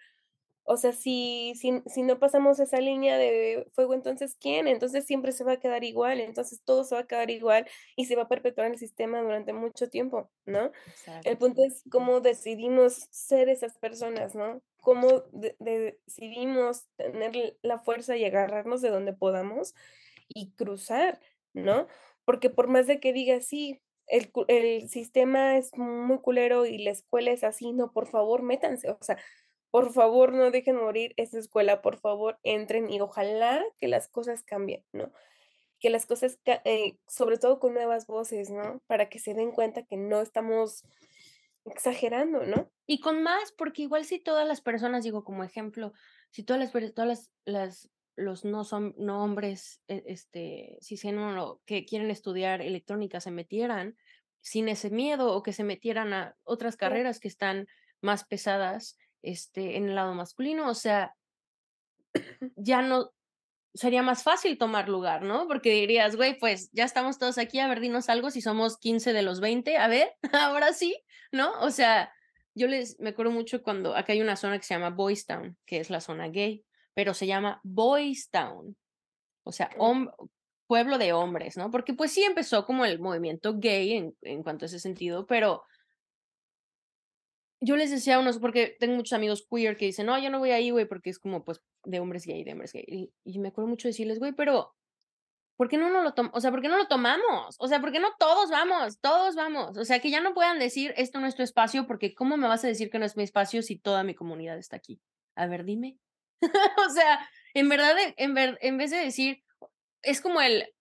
O sea, si, si, si no pasamos esa línea de fuego, entonces ¿quién? Entonces siempre se va a quedar igual, entonces todo se va a quedar igual y se va a perpetuar el sistema durante mucho tiempo, ¿no? El punto es cómo decidimos ser esas personas, ¿no? Cómo decidimos tener la fuerza y agarrarnos de donde podamos y cruzar, ¿no? Porque por más de que diga, sí, el, el sistema es muy culero y la escuela es así, no, por favor, métanse, o sea, por favor, no dejen morir esa escuela, por favor, entren y ojalá que las cosas cambien, ¿no? Que las cosas, eh, sobre todo con nuevas voces, ¿no? Para que se den cuenta que no estamos exagerando, ¿no? Y con más, porque igual si todas las personas, digo como ejemplo, si todas las todas las, las los no son no hombres e, este si no que quieren estudiar electrónica se metieran sin ese miedo o que se metieran a otras carreras que están más pesadas este, en el lado masculino, o sea, *clears throat* ya no sería más fácil tomar lugar, ¿no? Porque dirías, güey, pues ya estamos todos aquí, a ver, dinos algo si somos 15 de los 20, a ver, *laughs* ahora sí, ¿no? O sea, yo les, me acuerdo mucho cuando acá hay una zona que se llama Boys Town, que es la zona gay, pero se llama Boys Town, o sea, pueblo de hombres, ¿no? Porque pues sí empezó como el movimiento gay en, en cuanto a ese sentido, pero yo les decía a unos, porque tengo muchos amigos queer que dicen, no, yo no voy ahí, güey, porque es como, pues, de hombres gay, de hombres gay. Y, me acuerdo mucho decirles, güey, pero, ¿por qué no, no lo tomamos? O sea, ¿por qué no lo tomamos? O sea, ¿por qué no todos vamos? Todos vamos. O sea, que ya no puedan decir, esto no es tu espacio, porque ¿cómo me vas a decir que no es mi espacio si toda mi comunidad está aquí? A ver, dime. *laughs* o sea, en verdad, en, ver, en vez de decir, es como el,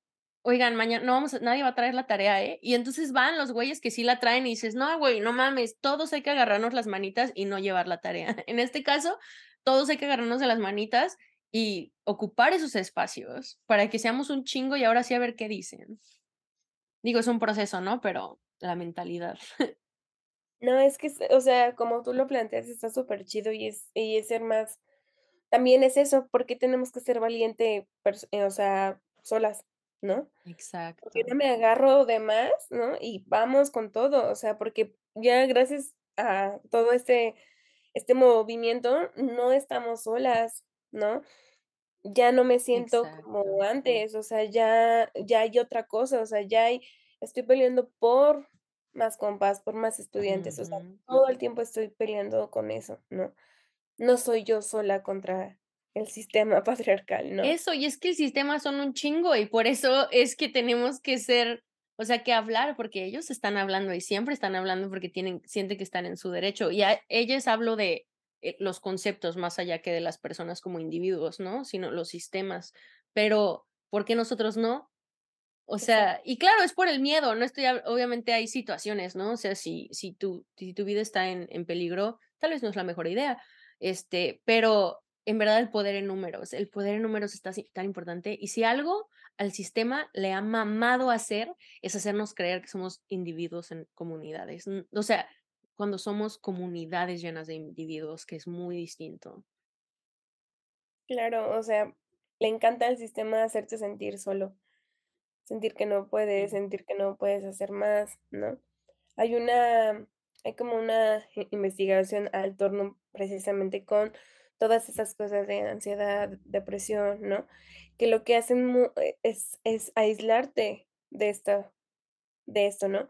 oigan, mañana no vamos, nadie va a traer la tarea, ¿eh? Y entonces van los güeyes que sí la traen y dices, no, güey, no mames, todos hay que agarrarnos las manitas y no llevar la tarea. *laughs* En este caso, todos hay que agarrarnos de las manitas y ocupar esos espacios para que seamos un chingo y ahora sí a ver qué dicen. Digo, es un proceso, ¿no? Pero la mentalidad. *laughs* No, es que, o sea, como tú lo planteas, está súper chido y es, y es ser más, también es eso, porque tenemos que ser valiente, o sea, solas, ¿no? Exacto. Porque no me agarro de más, ¿no? Y vamos con todo, o sea, porque ya gracias a todo este este movimiento, no estamos solas, ¿no? Ya no me siento como antes, o sea, ya ya hay otra cosa, o sea, ya hay estoy peleando por más compas, por más estudiantes, o sea, todo el tiempo estoy peleando con eso, ¿no? No soy yo sola contra el sistema *laughs* patriarcal, ¿no? Eso, y es que el sistema son un chingo y por eso es que tenemos que ser, o sea, que hablar, porque ellos están hablando y siempre están hablando porque tienen, sienten que están en su derecho. Y a ellos hablo de eh, los conceptos más allá que de las personas como individuos, ¿no? Sino los sistemas. Pero, ¿por qué nosotros no? O sea, y claro, es por el miedo, no estoy, obviamente hay situaciones, ¿no? O sea, si, si, tu, si tu vida está en, en peligro, tal vez no es la mejor idea, este, pero en verdad el poder en números, el poder en números está tan importante y si algo al sistema le ha mamado hacer es hacernos creer que somos individuos en comunidades, o sea, cuando somos comunidades llenas de individuos, que es muy distinto. Claro, o sea, le encanta al sistema hacerte sentir solo, sentir que no puedes, sentir que no puedes hacer más, ¿no? Hay una, hay como una investigación al torno precisamente con todas esas cosas de ansiedad, depresión, ¿no? Que lo que hacen e, es, es aislarte de esto, de esto, ¿no?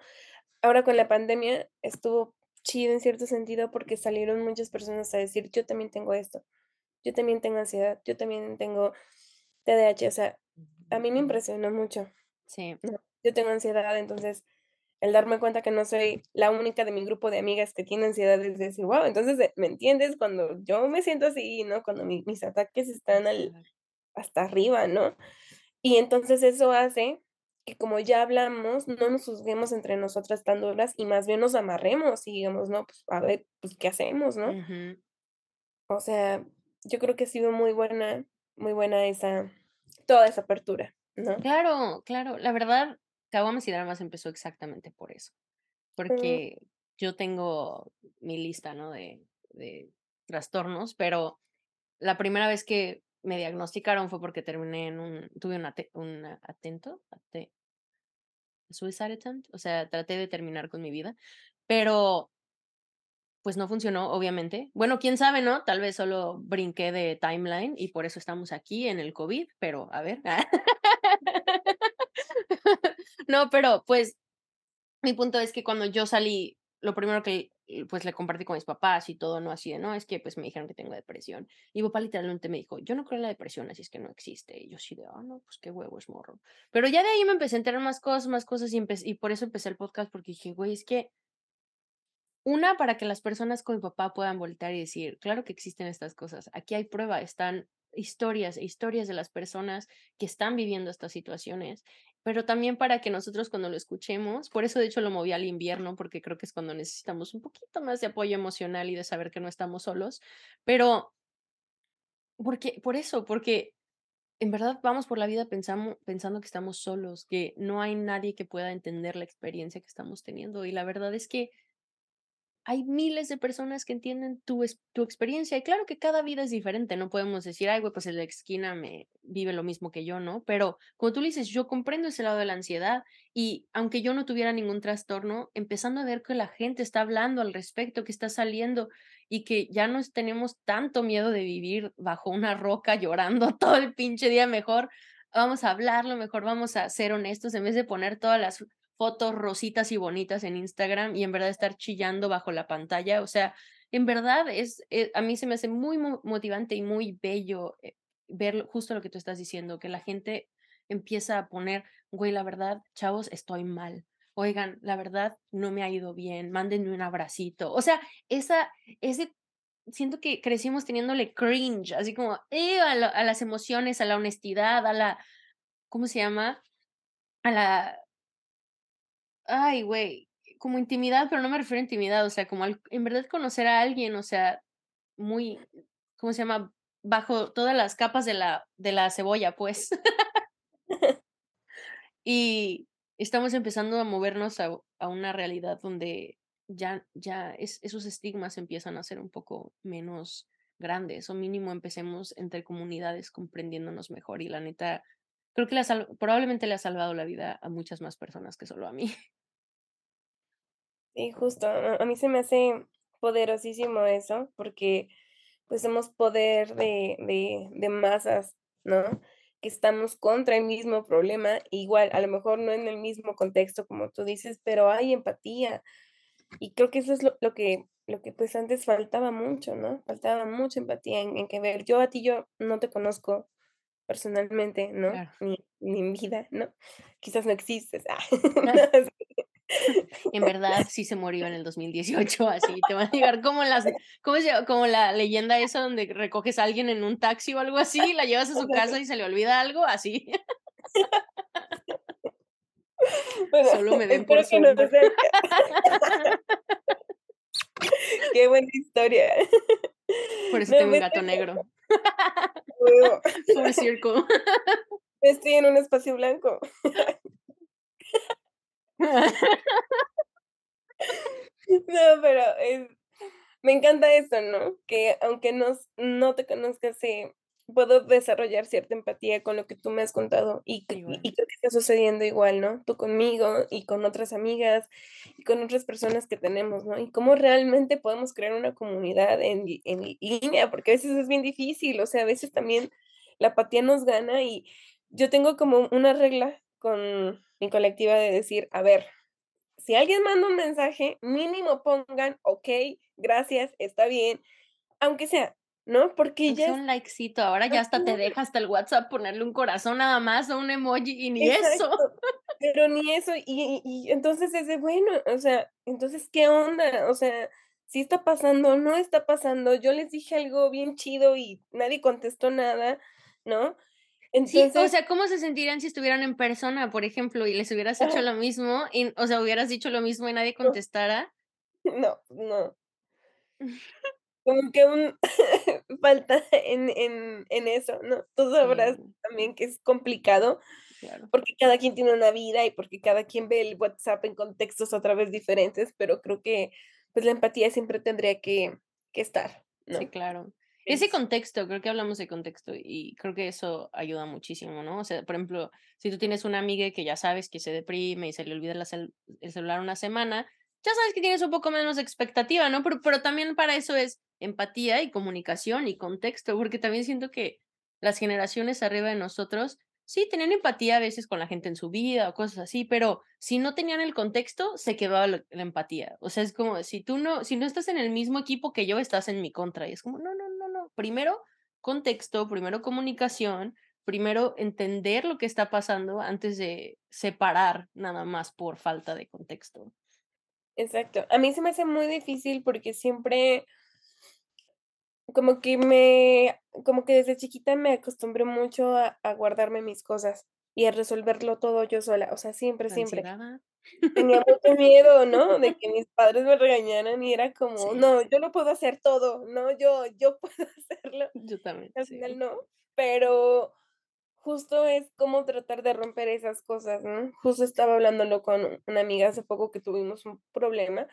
Ahora con la pandemia estuvo chido en cierto sentido porque salieron muchas personas a decir, yo también tengo esto, yo también tengo ansiedad, yo también tengo TDAH, o sea, a mí me impresionó mucho. Sí. Yo tengo ansiedad, entonces el darme cuenta que no soy la única de mi grupo de amigas que tiene ansiedad es decir, wow, entonces, eh, ¿me entiendes? Cuando yo me siento así, ¿no? Cuando mis ataques están al, hasta arriba, ¿no? Y entonces eso hace que como ya hablamos, no nos juzguemos entre nosotras tan duras y más bien nos amarremos y digamos, no, pues a ver, pues qué hacemos, ¿no? O sea, yo creo que ha sido muy buena, muy buena esa, toda esa apertura, ¿no? Claro, claro, la verdad, Caguamas y Dramas empezó exactamente por eso, porque yo tengo mi lista, ¿no? De, de trastornos, pero la primera vez que me diagnosticaron fue porque terminé en un, tuve un, un atento, ate, suicide attempt, o sea, traté de terminar con mi vida, pero pues no funcionó, obviamente. Bueno, quién sabe, ¿no? Tal vez solo brinqué de timeline y por eso estamos aquí en el COVID, pero a ver. *laughs* *laughs* no, pero pues mi punto es que cuando yo salí, lo primero que eh, pues le compartí con mis papás y todo, no así de, no, es que pues me dijeron que tengo depresión. Y mi papá literalmente me dijo, yo no creo en la depresión, así es que no existe. Y yo sí de, ah, no, pues qué huevo es morro. Pero ya de ahí me empecé a enterar más cosas, más cosas y, y por eso empecé el podcast, porque dije, güey, es que una, para que las personas con mi papá puedan voltear y decir, claro que existen estas cosas, aquí hay prueba, están historias, historias de las personas que están viviendo estas situaciones pero también para que nosotros cuando lo escuchemos, por eso de hecho lo moví al invierno, porque creo que es cuando necesitamos un poquito más de apoyo emocional y de saber que no estamos solos, pero porque por eso, porque en verdad vamos por la vida pensando, pensando que estamos solos, que no hay nadie que pueda entender la experiencia que estamos teniendo y la verdad es que hay miles de personas que entienden tu, tu experiencia y claro que cada vida es diferente, no podemos decir, ay, güey, pues el de esquina me vive lo mismo que yo, ¿no? Pero como tú le dices, yo comprendo ese lado de la ansiedad y aunque yo no tuviera ningún trastorno, empezando a ver que la gente está hablando al respecto, que está saliendo y que ya no tenemos tanto miedo de vivir bajo una roca *laughs* llorando todo el pinche día, mejor vamos a hablarlo, mejor vamos a ser honestos en vez de poner todas las fotos rositas y bonitas en Instagram y en verdad estar chillando bajo la pantalla. O sea, en verdad es, eh, a mí se me hace muy motivante y muy bello eh, ver justo lo que tú estás diciendo, que la gente empieza a poner, güey, la verdad, chavos, estoy mal. Oigan, la verdad, no me ha ido bien, mándenme un abracito. O sea, esa, ese, siento que crecimos teniéndole cringe, así como, eh, a, a las emociones, a la honestidad, a la, ¿cómo se llama? A la, Ay, güey, como intimidad, pero no me refiero a intimidad, o sea, como en verdad conocer a alguien, o sea, muy, ¿cómo se llama? Bajo todas las capas de la, de la cebolla, pues. *laughs* y estamos empezando a movernos a, a una realidad donde ya, ya es, esos estigmas empiezan a ser un poco menos grandes, o mínimo empecemos entre comunidades comprendiéndonos mejor. Y la neta, creo que probablemente le ha salvado la vida a muchas más personas que solo a mí. *laughs* Sí, justo. A, mí se me hace poderosísimo eso, porque pues somos poder de, de, de masas, ¿no? Que estamos contra el mismo problema, igual, a lo mejor no en el mismo contexto como tú dices, pero hay empatía. Y creo que eso es lo, lo que, lo que pues antes faltaba mucho, ¿no? Faltaba mucha empatía en, en, que ver, yo a ti yo no te conozco personalmente, ¿no? Ni, ni, en vida, ¿no? Quizás no existes. Ah, *laughs* *laughs* en verdad sí se murió en el 2018, así te van a llegar como las, *laughs* ¿cómo se llama? Como la leyenda esa donde recoges a alguien en un taxi o algo así, la llevas a su casa y se le olvida algo, así. Solo me ven por Zoom. Qué buena historia. Por eso tengo un gato negro. *laughs* Circle. *laughs* Estoy en un espacio blanco. *laughs* No, pero me encanta eso, ¿no? Que aunque no, no te conozcas, eh, puedo desarrollar cierta empatía con lo que tú me has contado y, y, creo que está sucediendo igual, ¿no? Tú conmigo y con otras amigas y con otras personas que tenemos, ¿no? Y cómo realmente podemos crear una comunidad en, en línea, porque a veces es bien difícil, o sea, a veces también la apatía nos gana y yo tengo como una regla con mi colectiva de decir, a ver, si alguien manda un mensaje, mínimo pongan, ok, gracias, está bien, aunque sea, ¿no? Porque ya... Es un likecito, ahora ya hasta te deja hasta el WhatsApp ponerle un corazón nada más o un emoji y ni eso. Pero ni eso, y, y, entonces es de, bueno, o sea, entonces, ¿qué onda? O sea, si está pasando, no está pasando, yo les dije algo bien chido y nadie contestó nada, ¿no? Entonces, sí, o sea, ¿cómo se sentirían si estuvieran en persona, por ejemplo, y les hubieras hecho lo mismo, y, o sea, hubieras dicho lo mismo y nadie contestara? *laughs* No, no. *laughs* Como que un *laughs* falta en, en, en, eso, ¿no? Tú sabrás también que es complicado, claro. porque cada quien tiene una vida y porque cada quien ve el WhatsApp en contextos otra vez diferentes, pero creo que pues la empatía siempre tendría que, que estar, ¿no? Sí, claro. Ese contexto, creo que hablamos de contexto y creo que eso ayuda muchísimo, ¿no? O sea, por ejemplo, si tú tienes una amiga que ya sabes que se deprime y se le olvida la cel el celular una semana, ya sabes que tienes un poco menos expectativa, ¿no? Pero, pero también para eso es empatía y comunicación y contexto, porque también siento que las generaciones arriba de nosotros sí tenían empatía a veces con la gente en su vida o cosas así, pero si no tenían el contexto, se quedaba la, empatía. O sea, es como si tú no, si no estás en el mismo equipo que yo, estás en mi contra. Y es como, no, no, no, no. Primero contexto, primero comunicación, primero entender lo que está pasando antes de separar nada más por falta de contexto. Exacto. A mí se me hace muy difícil porque siempre como que me, como que desde chiquita me acostumbré mucho a, a guardarme mis cosas y a resolverlo todo yo sola, o sea, siempre, siempre. Tenía mucho miedo, ¿no? De que *laughs* mis padres me regañaran y era como, sí. no, yo no puedo hacer todo, no, yo, yo *laughs* puedo hacerlo. Yo también. Al sí. final no, pero justo es como tratar de romper esas cosas, ¿no? Justo estaba hablándolo con una amiga hace poco que tuvimos un problema,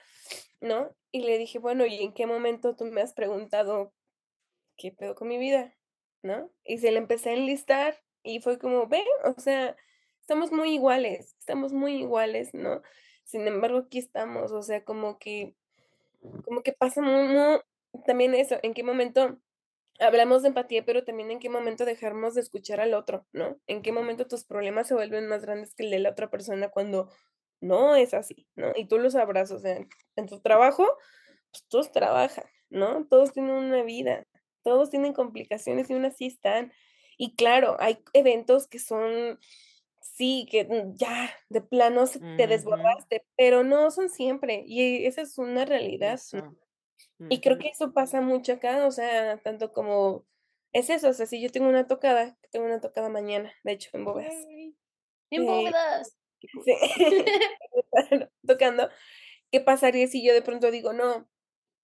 ¿no? Y le dije, bueno, ¿y en qué momento tú me has preguntado qué pedo con mi vida? ¿No? Y se le empecé a enlistar y fue como, ven, o sea, estamos muy iguales, estamos muy iguales, ¿no? Sin embargo, aquí estamos, o sea, como que, como que pasa muy, muy, también eso, en qué momento hablamos de empatía, pero también en qué momento dejamos de escuchar al otro, ¿no? En qué momento tus problemas se vuelven más grandes que el de la otra persona cuando no es así, ¿no? Y tú los sabrás, o sea, en tu trabajo, pues todos trabajan, ¿no? Todos tienen una vida, todos tienen complicaciones y aún así están. Y claro, hay eventos que son, sí, que mm, ya de plano te uh -huh. desbordaste, pero no son siempre. Y esa es una realidad. ¿no? Uh -huh. Y creo que eso pasa mucho acá, o sea, tanto como es eso, o sea, si yo tengo una tocada, tengo una tocada mañana, de hecho, en Bóvedas. En Bóvedas. Eh, *laughs* sí, *laughs* tocando. ¿Qué pasaría si yo de pronto digo, no,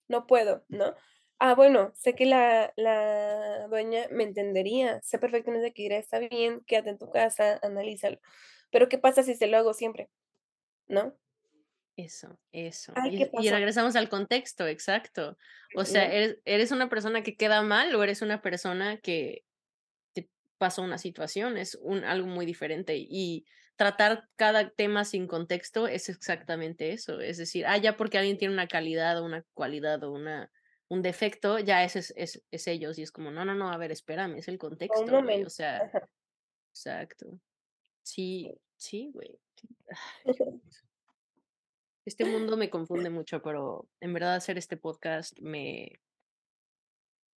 no puedo, ¿no? Ah, bueno, sé que la, la dueña me entendería, sé perfectamente que dirá, está bien, quédate en tu casa, analízalo. Pero ¿qué pasa si se lo hago siempre? ¿No? Eso, eso. Ay, y, y, regresamos al contexto, exacto. O sea, ¿eres, ¿eres una persona que queda mal o eres una persona que te pasó una situación? Es un, algo muy diferente. Y tratar cada tema sin contexto es exactamente eso. Es decir, ah, ya porque alguien tiene una calidad o una cualidad o una, un defecto, ya es, es, es, ellos. Y es como, no, no, no, a ver, espérame, es el contexto. o sea, exacto. Sí, sí, güey. *laughs* Este mundo me confunde mucho, pero en verdad hacer este podcast me,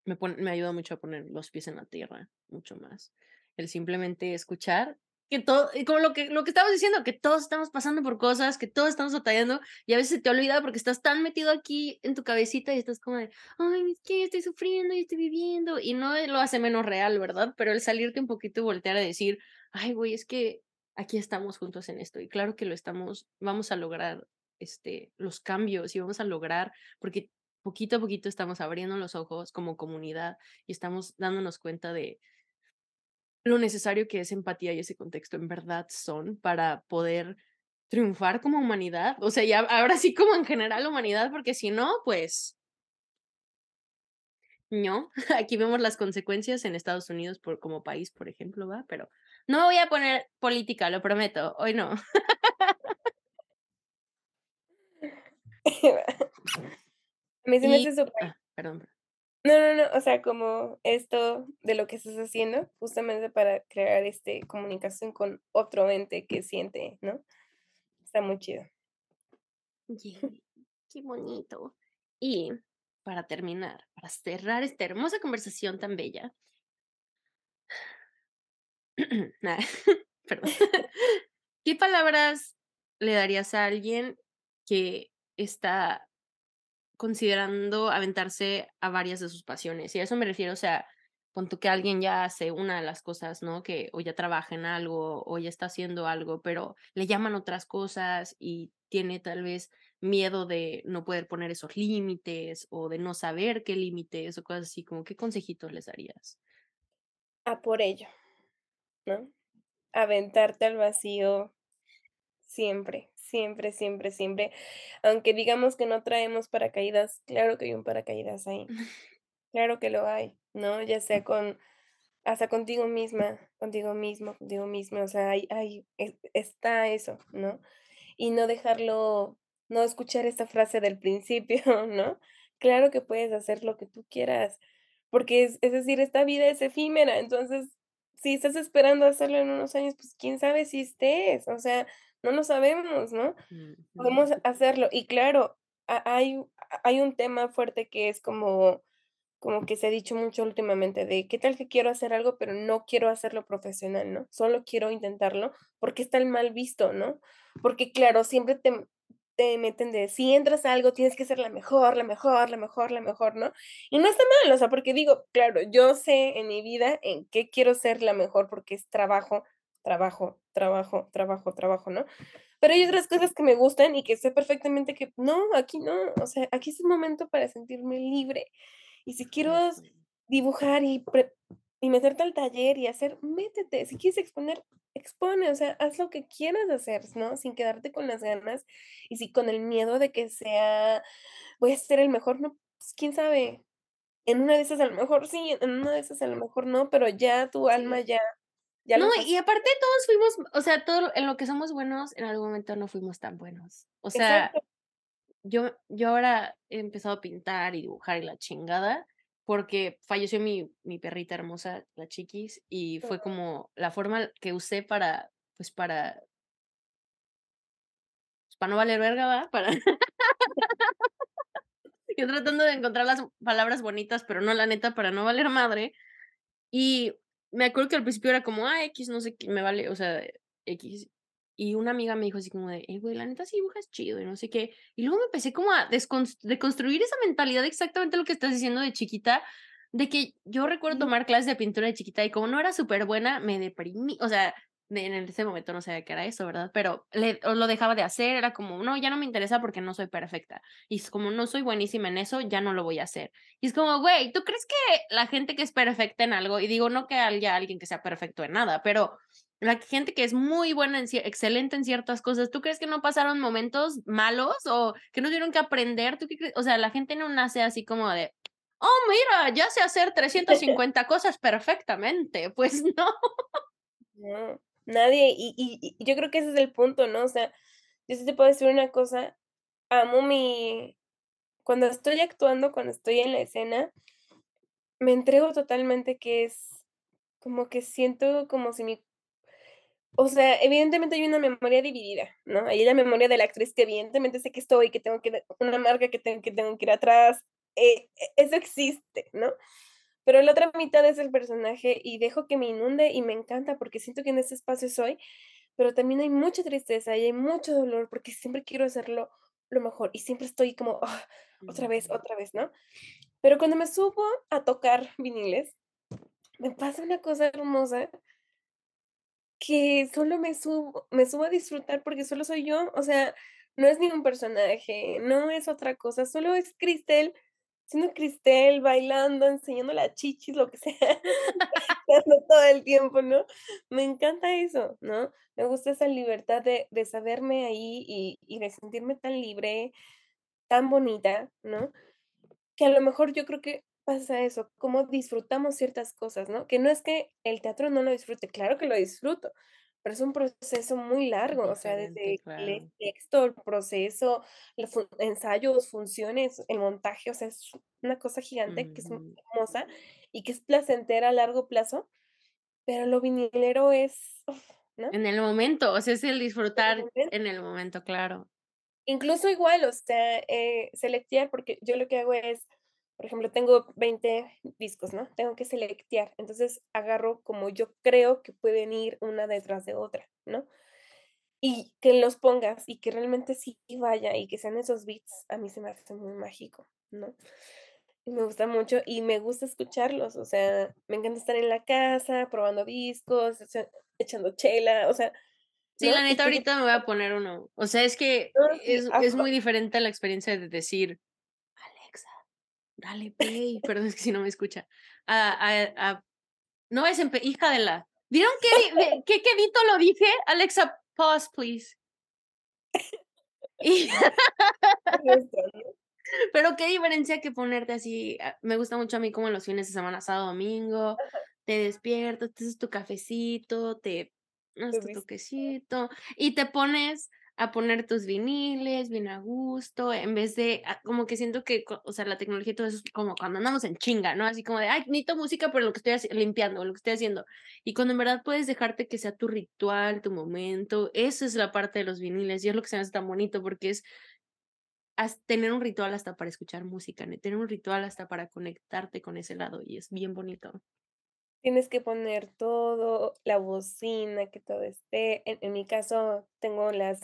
me, me ayuda mucho a poner los pies en la tierra, mucho más. El simplemente escuchar que todo, como lo que, lo que estamos diciendo, que todos estamos pasando por cosas, que todos estamos batallando y a veces te olvida porque estás tan metido aquí en tu cabecita y estás como de, ay, es que estoy sufriendo y estoy viviendo y no lo hace menos real, ¿verdad? Pero el salirte un poquito y voltear a decir, ay, güey, es que aquí estamos juntos en esto y claro que lo estamos, vamos a lograr este, los cambios y vamos a lograr, porque poquito a poquito estamos abriendo los ojos como comunidad y estamos dándonos cuenta de lo necesario que es empatía y ese contexto en verdad son para poder triunfar como humanidad. O sea, ya ahora sí como en general humanidad, porque si no, pues no. *laughs* Aquí vemos las consecuencias en Estados Unidos por, como país, por ejemplo, ¿va? Pero no voy a poner política, lo prometo. Hoy no. *laughs* me ah, perdón. No, no, no, o sea, como esto de lo que estás haciendo, justamente para crear este comunicación con otro ente que siente, ¿no? Está muy chido. qué bonito. Y para terminar, para cerrar esta hermosa conversación tan bella, *clears throat* *laughs* perdón. *laughs* ¿Qué palabras le darías a alguien que está considerando aventarse a varias de sus pasiones. Y a eso me refiero, o sea, cuando que alguien ya hace una de las cosas, ¿no? Que o ya trabaja en algo o ya está haciendo algo, pero le llaman otras cosas y tiene tal vez miedo de no poder poner esos límites o de no saber qué límites o cosas así, como qué consejitos les darías. A por ello, ¿no? Aventarte al vacío siempre, siempre, siempre, siempre. Aunque digamos que no traemos paracaídas, claro que hay un paracaídas ahí. Claro que lo hay, ¿no? Ya sea con, hasta contigo misma, contigo mismo, contigo misma, o sea, hay, hay, está eso, ¿no? Y no dejarlo, no escuchar esta frase del principio, *laughs* ¿no? Claro que puedes hacer lo que tú quieras, porque es, es decir, esta vida es efímera, entonces, si estás esperando hacerlo en unos años, pues quién sabe si estés, o sea, no lo sabemos, ¿no? Podemos hacerlo. Y claro, hay, hay un tema fuerte que es como, como que se ha dicho mucho últimamente de qué tal que quiero hacer algo, pero no quiero hacerlo profesional, ¿no? Solo quiero intentarlo porque está el mal visto, ¿no? Porque claro, siempre te, te meten de si entras a algo tienes que ser la mejor, la mejor, la mejor, la mejor, ¿no? Y no está mal, o sea, porque digo, claro, yo sé en mi vida en qué quiero ser la mejor porque es trabajo, trabajo, trabajo, trabajo, trabajo, ¿no? Pero hay otras cosas que me gustan y que sé perfectamente que no, aquí no, o sea, aquí es el momento para sentirme libre. Y si quiero dibujar y, y meterte al taller y hacer, métete, si quieres exponer, expone, o sea, haz lo que quieras hacer, ¿no? Sin quedarte con las ganas y si con el miedo de que sea, voy a ser el mejor, no, pues quién sabe. En una de esas a lo mejor sí, en una de esas a lo mejor no, pero ya tu alma ya no, y aparte todos fuimos, o sea, todo en lo que somos buenos, en algún momento no fuimos tan buenos. O sea, yo, yo ahora he empezado a pintar y dibujar y la chingada, porque falleció mi, mi perrita hermosa, la chiquis, y fue como la forma que usé para, pues para, pues, para no valer verga, ¿va? Para... *laughs* yo tratando de encontrar las palabras bonitas, pero no la neta, para no valer madre. Y me acuerdo que al principio era como, ah, X, no sé qué, me vale, o sea, X. Y una amiga me dijo así como de, eh, güey, la neta sí dibujas chido y no sé qué. Y luego me empecé como a deconstruir esa mentalidad exactamente lo que estás diciendo de chiquita, de que yo recuerdo tomar clases de pintura de chiquita y como no era súper buena, me deprimí, o sea, en ese momento no sabía qué era eso, ¿verdad? Pero lo dejaba de hacer, era como, no, ya no me interesa porque no soy perfecta. Y es como no soy buenísima en eso, ya no lo voy a hacer. Y es como, güey, ¿tú crees que la gente que es perfecta en algo, y digo, no que haya alguien que sea perfecto en nada, pero la gente que es muy buena, en, excelente en ciertas cosas, ¿tú crees que no pasaron momentos malos o que no tuvieron que aprender? ¿Tú qué crees? O sea, la gente no nace así como de, oh, mira, ya sé hacer 350 cosas perfectamente. Pues *laughs* no. No. Nadie, y, y, yo creo que ese es el punto, ¿no? O sea, yo sí te puedo decir una cosa, amo mi, cuando estoy actuando, cuando estoy en la escena, me entrego totalmente que es como que siento como si mi o sea, evidentemente hay una memoria dividida, ¿no? Hay la memoria de la actriz que evidentemente sé que estoy, que tengo que una marca que tengo que tengo que ir atrás, eh, e, eso existe, ¿no? Pero la otra mitad es el personaje y dejo que me inunde y me encanta porque siento que en ese espacio soy, pero también hay mucha tristeza y hay mucho dolor porque siempre quiero hacerlo lo mejor y siempre estoy como, ah, otra vez, otra vez, ¿no? Pero cuando me subo a tocar viniles, me pasa una cosa hermosa que solo me subo, me subo a disfrutar porque solo soy yo, o sea, no es ningún personaje, no es otra cosa, solo es Cristel, siendo Cristel, bailando, enseñando la chichis, lo que sea, *laughs* todo el tiempo, ¿no? Me encanta eso, ¿no? Me gusta esa libertad de, de saberme ahí y, y de sentirme tan libre, tan bonita, ¿no? Que a lo mejor yo creo que pasa eso, cómo disfrutamos ciertas cosas, ¿no? Que no es que el teatro no lo disfrute, claro que lo disfruto, pero es un proceso muy largo, o sea, desde el texto, el proceso, los ensayos, funciones, el montaje, o sea, es una cosa gigante que es hermosa y que es placentera a largo plazo, pero lo vinilero es, ¿no? En el momento, o sea, es el disfrutar en el momento, claro. Incluso igual, o sea, eh, selectear, porque yo lo que hago es por ejemplo, tengo 20 discos, ¿no? Tengo que selectear. Entonces agarro como yo creo que pueden ir una detrás de otra, ¿no? Y que los pongas y que realmente sí vaya y que sean esos beats, a mí se me hace muy mágico, ¿no? Y me gusta mucho y me gusta escucharlos, o sea, me encanta estar en la casa probando discos, echando chela, o sea. Sí, la neta, ahorita me voy a poner uno. O sea, es que es, es muy diferente la experiencia de decir, dale play, perdón, *laughs* es que si no me escucha. A, no es hija de la. ¿Vieron qué, qué quedito lo dije? Alexa, pause, please. *laughs* Pero qué diferencia que ponerte así. Ah, me gusta mucho a mí como en los fines de semana, sábado, domingo. Te despiertas, te haces tu cafecito, te haces tu toquecito y te pones a poner tus viniles bien a gusto, en vez de, ah, como que siento que, o sea, la tecnología y todo eso es como cuando andamos en chinga, ¿no? Así como de, ay, necesito música por lo que estoy limpiando, lo que estoy haciendo. Y cuando en verdad puedes dejarte que sea tu ritual, tu momento, eso es la parte de los viniles y es lo que se me hace tan bonito porque es tener un ritual hasta para escuchar música, tener un ritual hasta para conectarte con ese lado y es bien bonito. Tienes que poner todo, la bocina, que todo esté. En, mi caso, tengo las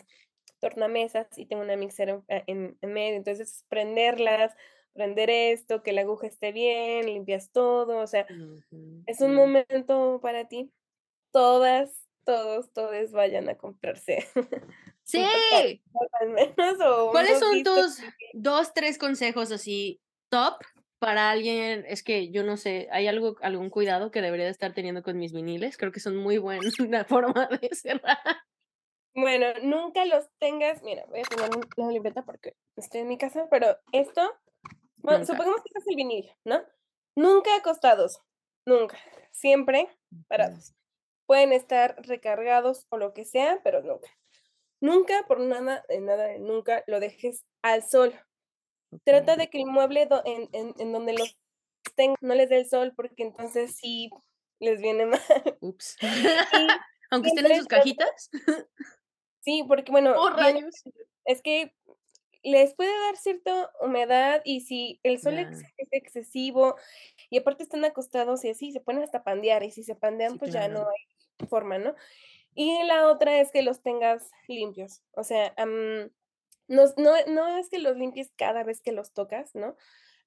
tornamesas y tengo una mixer eh, en, medio, entonces prenderlas, prender esto, que la aguja esté bien, limpias todo, o sea, es un momento para ti. Todas, todos, todos vayan a comprarse. *laughs* Sí. ¿Cuáles son tus dos, tres consejos así top para alguien, es que yo no sé, ¿hay algo, algún cuidado que debería de estar teniendo con mis viniles? Creo que son muy buena *laughs* forma de cerrar. Bueno, nunca los tengas, mira, voy a poner una libreta porque estoy en mi casa, pero esto, bueno, supongamos que este es el vinil, ¿no? Nunca acostados, nunca, siempre parados. Pueden estar recargados o lo que sea, pero nunca. Nunca, por nada, nada, nunca lo dejes al sol, Trata de que el mueble en, en, en, donde los tengan no les dé el sol porque entonces sí les viene *laughs* mal. Ups. *laughs* Aunque estén en sus cajitas. Sí, porque bueno, oh, es que les puede dar cierta humedad y si el sol es excesivo y aparte están acostados y así se ponen hasta pandear y si se pandean pues ya no hay forma, ¿no? Y la otra es que los tengas limpios, o sea, no, no, es que los limpies cada vez que los tocas, ¿no?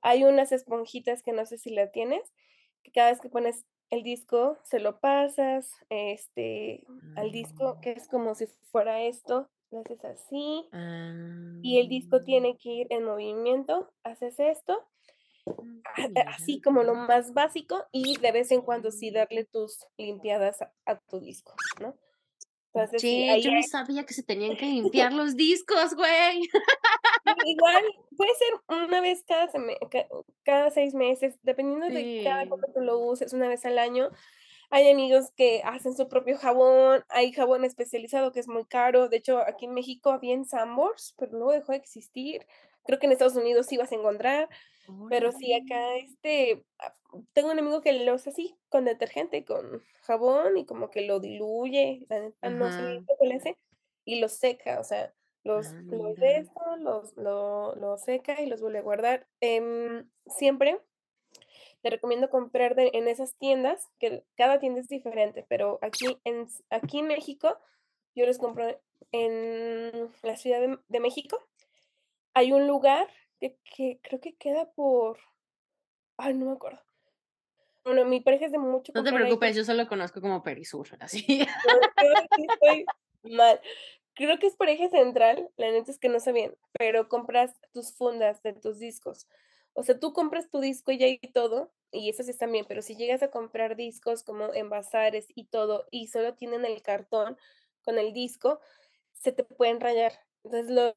Hay unas esponjitas que no sé si la tienes, que cada vez que pones el disco se lo pasas este al disco, ah. que es como si fuera esto, lo haces así, y el disco ah. tiene que ir en movimiento, haces esto, ah, así como lo más básico, y de vez en cuando sí darle tus limpiadas a tu disco, ¿no? Sí, yo no sabía que se tenían que *laughs* limpiar los discos, güey. Igual puede ser una vez cada, cada seis meses, dependiendo de cada cuánto tú lo uses, una vez al año. Hay amigos que hacen su propio jabón, hay jabón especializado que es muy caro. De hecho, aquí en México había en Sambors, pero luego dejó de existir. Creo que en Estados Unidos sí vas a encontrar, pero sí acá, este, ah, tengo un amigo que lo hace así, con detergente, con jabón y como que lo diluye, no sé qué le hace, y lo seca, o sea, los, Ah, los de esto, los, lo, lo seca y los vuelve a guardar. Em, siempre te recomiendo comprar de, en esas tiendas, que cada tienda es diferente, pero aquí en, aquí en México, yo los compro en la Ciudad de, de México. Hay un lugar que, que creo que queda por, ay, no me acuerdo. Bueno, mi pareja es de mucho No te preocupes, yo solo conozco como Perisur, así. yo sí estoy mal. Creo que es por eje central, la neta es que no sé bien, pero compras tus fundas de tus discos. O sea, tú compras tu disco ya y todo, y eso sí está bien, pero si llegas a comprar discos como en bazares y todo, y solo tienen el cartón con el disco, se te pueden rayar. Entonces, lo,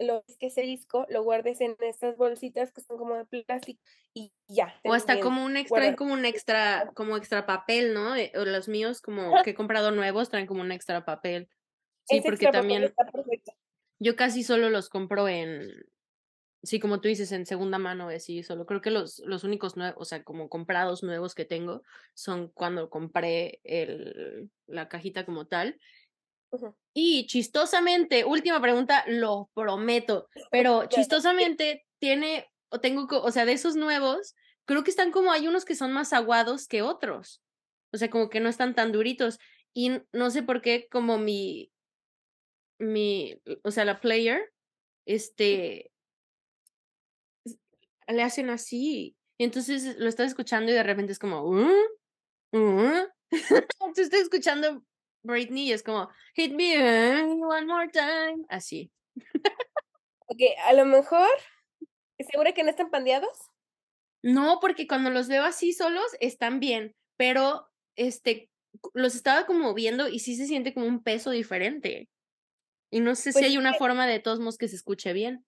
lo es que ese disco lo guardes en estas bolsitas que son como de plástico y ya. O hasta como un extra, guardado. como un extra, como extra papel, ¿no? Eh, O los míos, como *laughs* que he comprado nuevos, traen como un extra papel. Sí, Ese porque también yo casi solo los compro en, sí, como tú dices, en segunda mano, así, solo creo que los, los únicos nuevos, o sea, como comprados nuevos que tengo son cuando compré el, la cajita como tal. Y chistosamente, última pregunta, lo prometo, pero chistosamente tiene, o tengo, o sea, de esos nuevos, creo que están como, hay unos que son más aguados que otros. O sea, como que no están tan duritos. Y no sé por qué, como mi, mi, o sea, la player, este, le hacen así. Y entonces lo estás escuchando y de repente es como, *laughs* estoy escuchando Britney y es como, hit me one more time. Así. Okey, a lo mejor, ¿segura que no están pandeados? No, porque cuando los veo así solos están bien, pero este los estaba como viendo y sí se siente como un peso diferente. Y no sé si Pues es hay una que forma de todos modos que se escuche bien.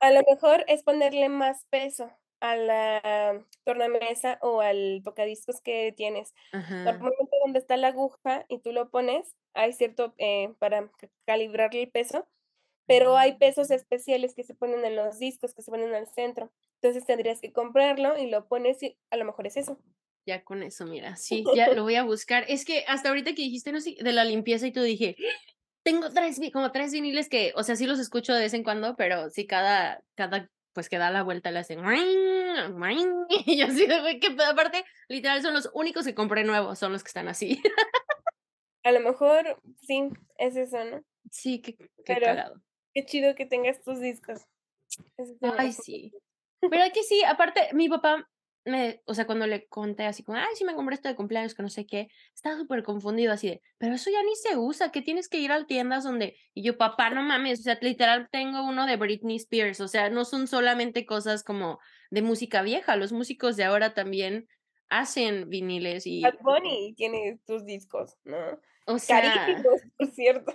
a lo mejor es ponerle más peso a la tornamesa o al tocadiscos que tienes. Ajá. Normalmente donde está la aguja y tú lo pones, hay cierto, eh, para ca calibrarle el peso, pero hay pesos especiales que se ponen en los discos, que se ponen al centro. Entonces tendrías que comprarlo y lo pones y a lo mejor es eso. Ya con eso, mira, sí, ya lo *laughs* voy a buscar. Es que hasta ahorita que dijiste, no sé, de la limpieza y tú dije, tengo tres, como tres viniles que, o sea, sí los escucho de vez en cuando, pero sí cada, cada, pues que da la vuelta le hacen, *laughs* y yo así de, güey, que aparte, literal, son los únicos que compré nuevos, son los que están así. A lo mejor sí, es eso, ¿no? Sí, qué, qué Pero cagado. qué chido que tengas tus discos. Ay, sí. ¿Verdad que sí? Aparte, mi papá me, o sea, cuando le conté así como, ay, sí me compré esto de cumpleaños, que no sé qué, estaba súper confundido así de, pero eso ya ni se usa, que tienes que ir a tiendas donde, y yo, papá, no mames, o sea, literal tengo uno de Britney Spears, o sea, no son solamente cosas como de música vieja, los músicos de ahora también hacen viniles y, Bad Bunny tiene tus discos, ¿no? o sea, Carísimos, *laughs* por cierto.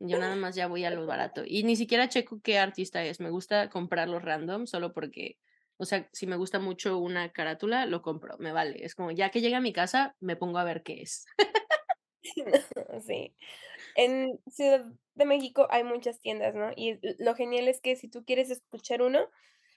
yo nada más ya voy a lo barato y ni siquiera checo qué artista es, me gusta comprarlos random solo porque o sea, si me gusta mucho una carátula, lo compro, me vale. Es como, ya que llega a mi casa, me pongo a ver qué es. *laughs* Sí. En Ciudad de México hay muchas tiendas, ¿no? Y lo genial es que si tú quieres escuchar uno,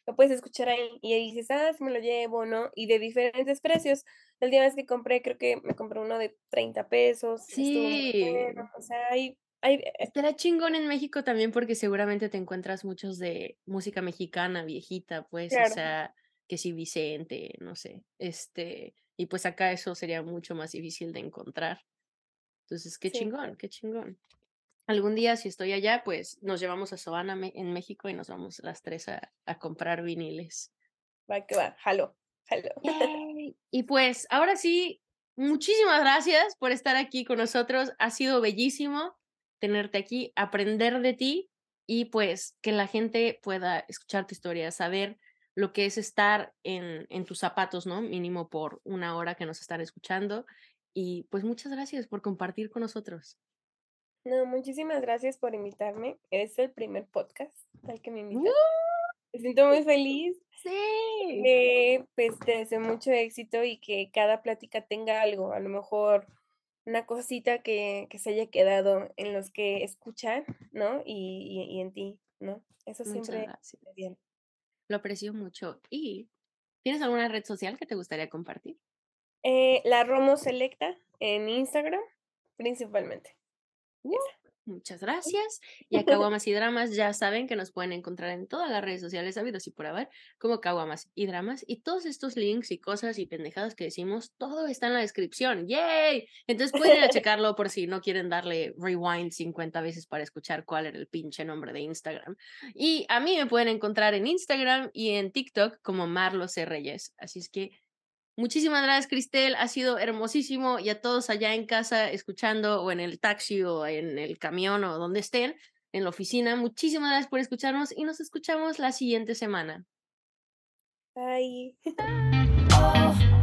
lo puedes escuchar ahí, y ahí dices: "Ah, sí me lo llevo", ¿no? Y de diferentes precios. La última vez que compré, creo que me compré uno de 30 pesos, Sí. bueno. O sea, hay hay, eh Estará chingón en México también porque seguramente te encuentras muchos de música mexicana viejita, pues, o claro, sea, que sí, Vicente, no sé, este, y pues acá eso sería mucho más difícil de encontrar. Entonces, qué sí, chingón, qué chingón. Algún día, si estoy allá, pues nos llevamos a Soana me- en México y nos vamos las tres a, a comprar viniles. va que va, jalo, jalo. Yay. *laughs* Y pues ahora sí, muchísimas gracias por estar aquí con nosotros. Ha sido bellísimo tenerte aquí, aprender de ti y pues que la gente pueda escuchar tu historia, saber lo que es estar en, en tus zapatos, ¿no? Mínimo por una hora que nos están escuchando. Y pues muchas gracias por compartir con nosotros. No, muchísimas gracias por invitarme. Es el primer podcast al que me ¡Uh! invitan. Me siento muy *laughs* feliz. Sí. Que pues te deseo mucho éxito y que cada plática tenga algo, a lo mejor una cosita que, que se haya quedado en los que escuchan, ¿no? Y, y, en ti, ¿no? Eso siempre bien. Lo aprecio mucho. ¿Y tienes alguna red social que te gustaría compartir? Eh, la Romo Selecta en Instagram, principalmente. Muchas gracias. Y a *laughs* Caguamas y Dramas ya saben que nos pueden encontrar en todas las redes sociales habidos y por haber, como Caguamas y Dramas. Y todos estos links y cosas y pendejadas que decimos, todo está en la descripción. ¡Yay! Entonces pueden ir a *laughs* checarlo por si no quieren darle rewind 50 veces para escuchar cuál era el pinche nombre de Instagram. Y a mí me pueden encontrar en Instagram y en TikTok como Marlos C. Reyes. Así es que Muchísimas gracias, Cristel. Ha sido hermosísimo. Y a todos allá en casa, escuchando, o en el taxi, o en el camión, o donde estén, en la oficina, muchísimas gracias por escucharnos y nos escuchamos la siguiente semana. Bye. Oh.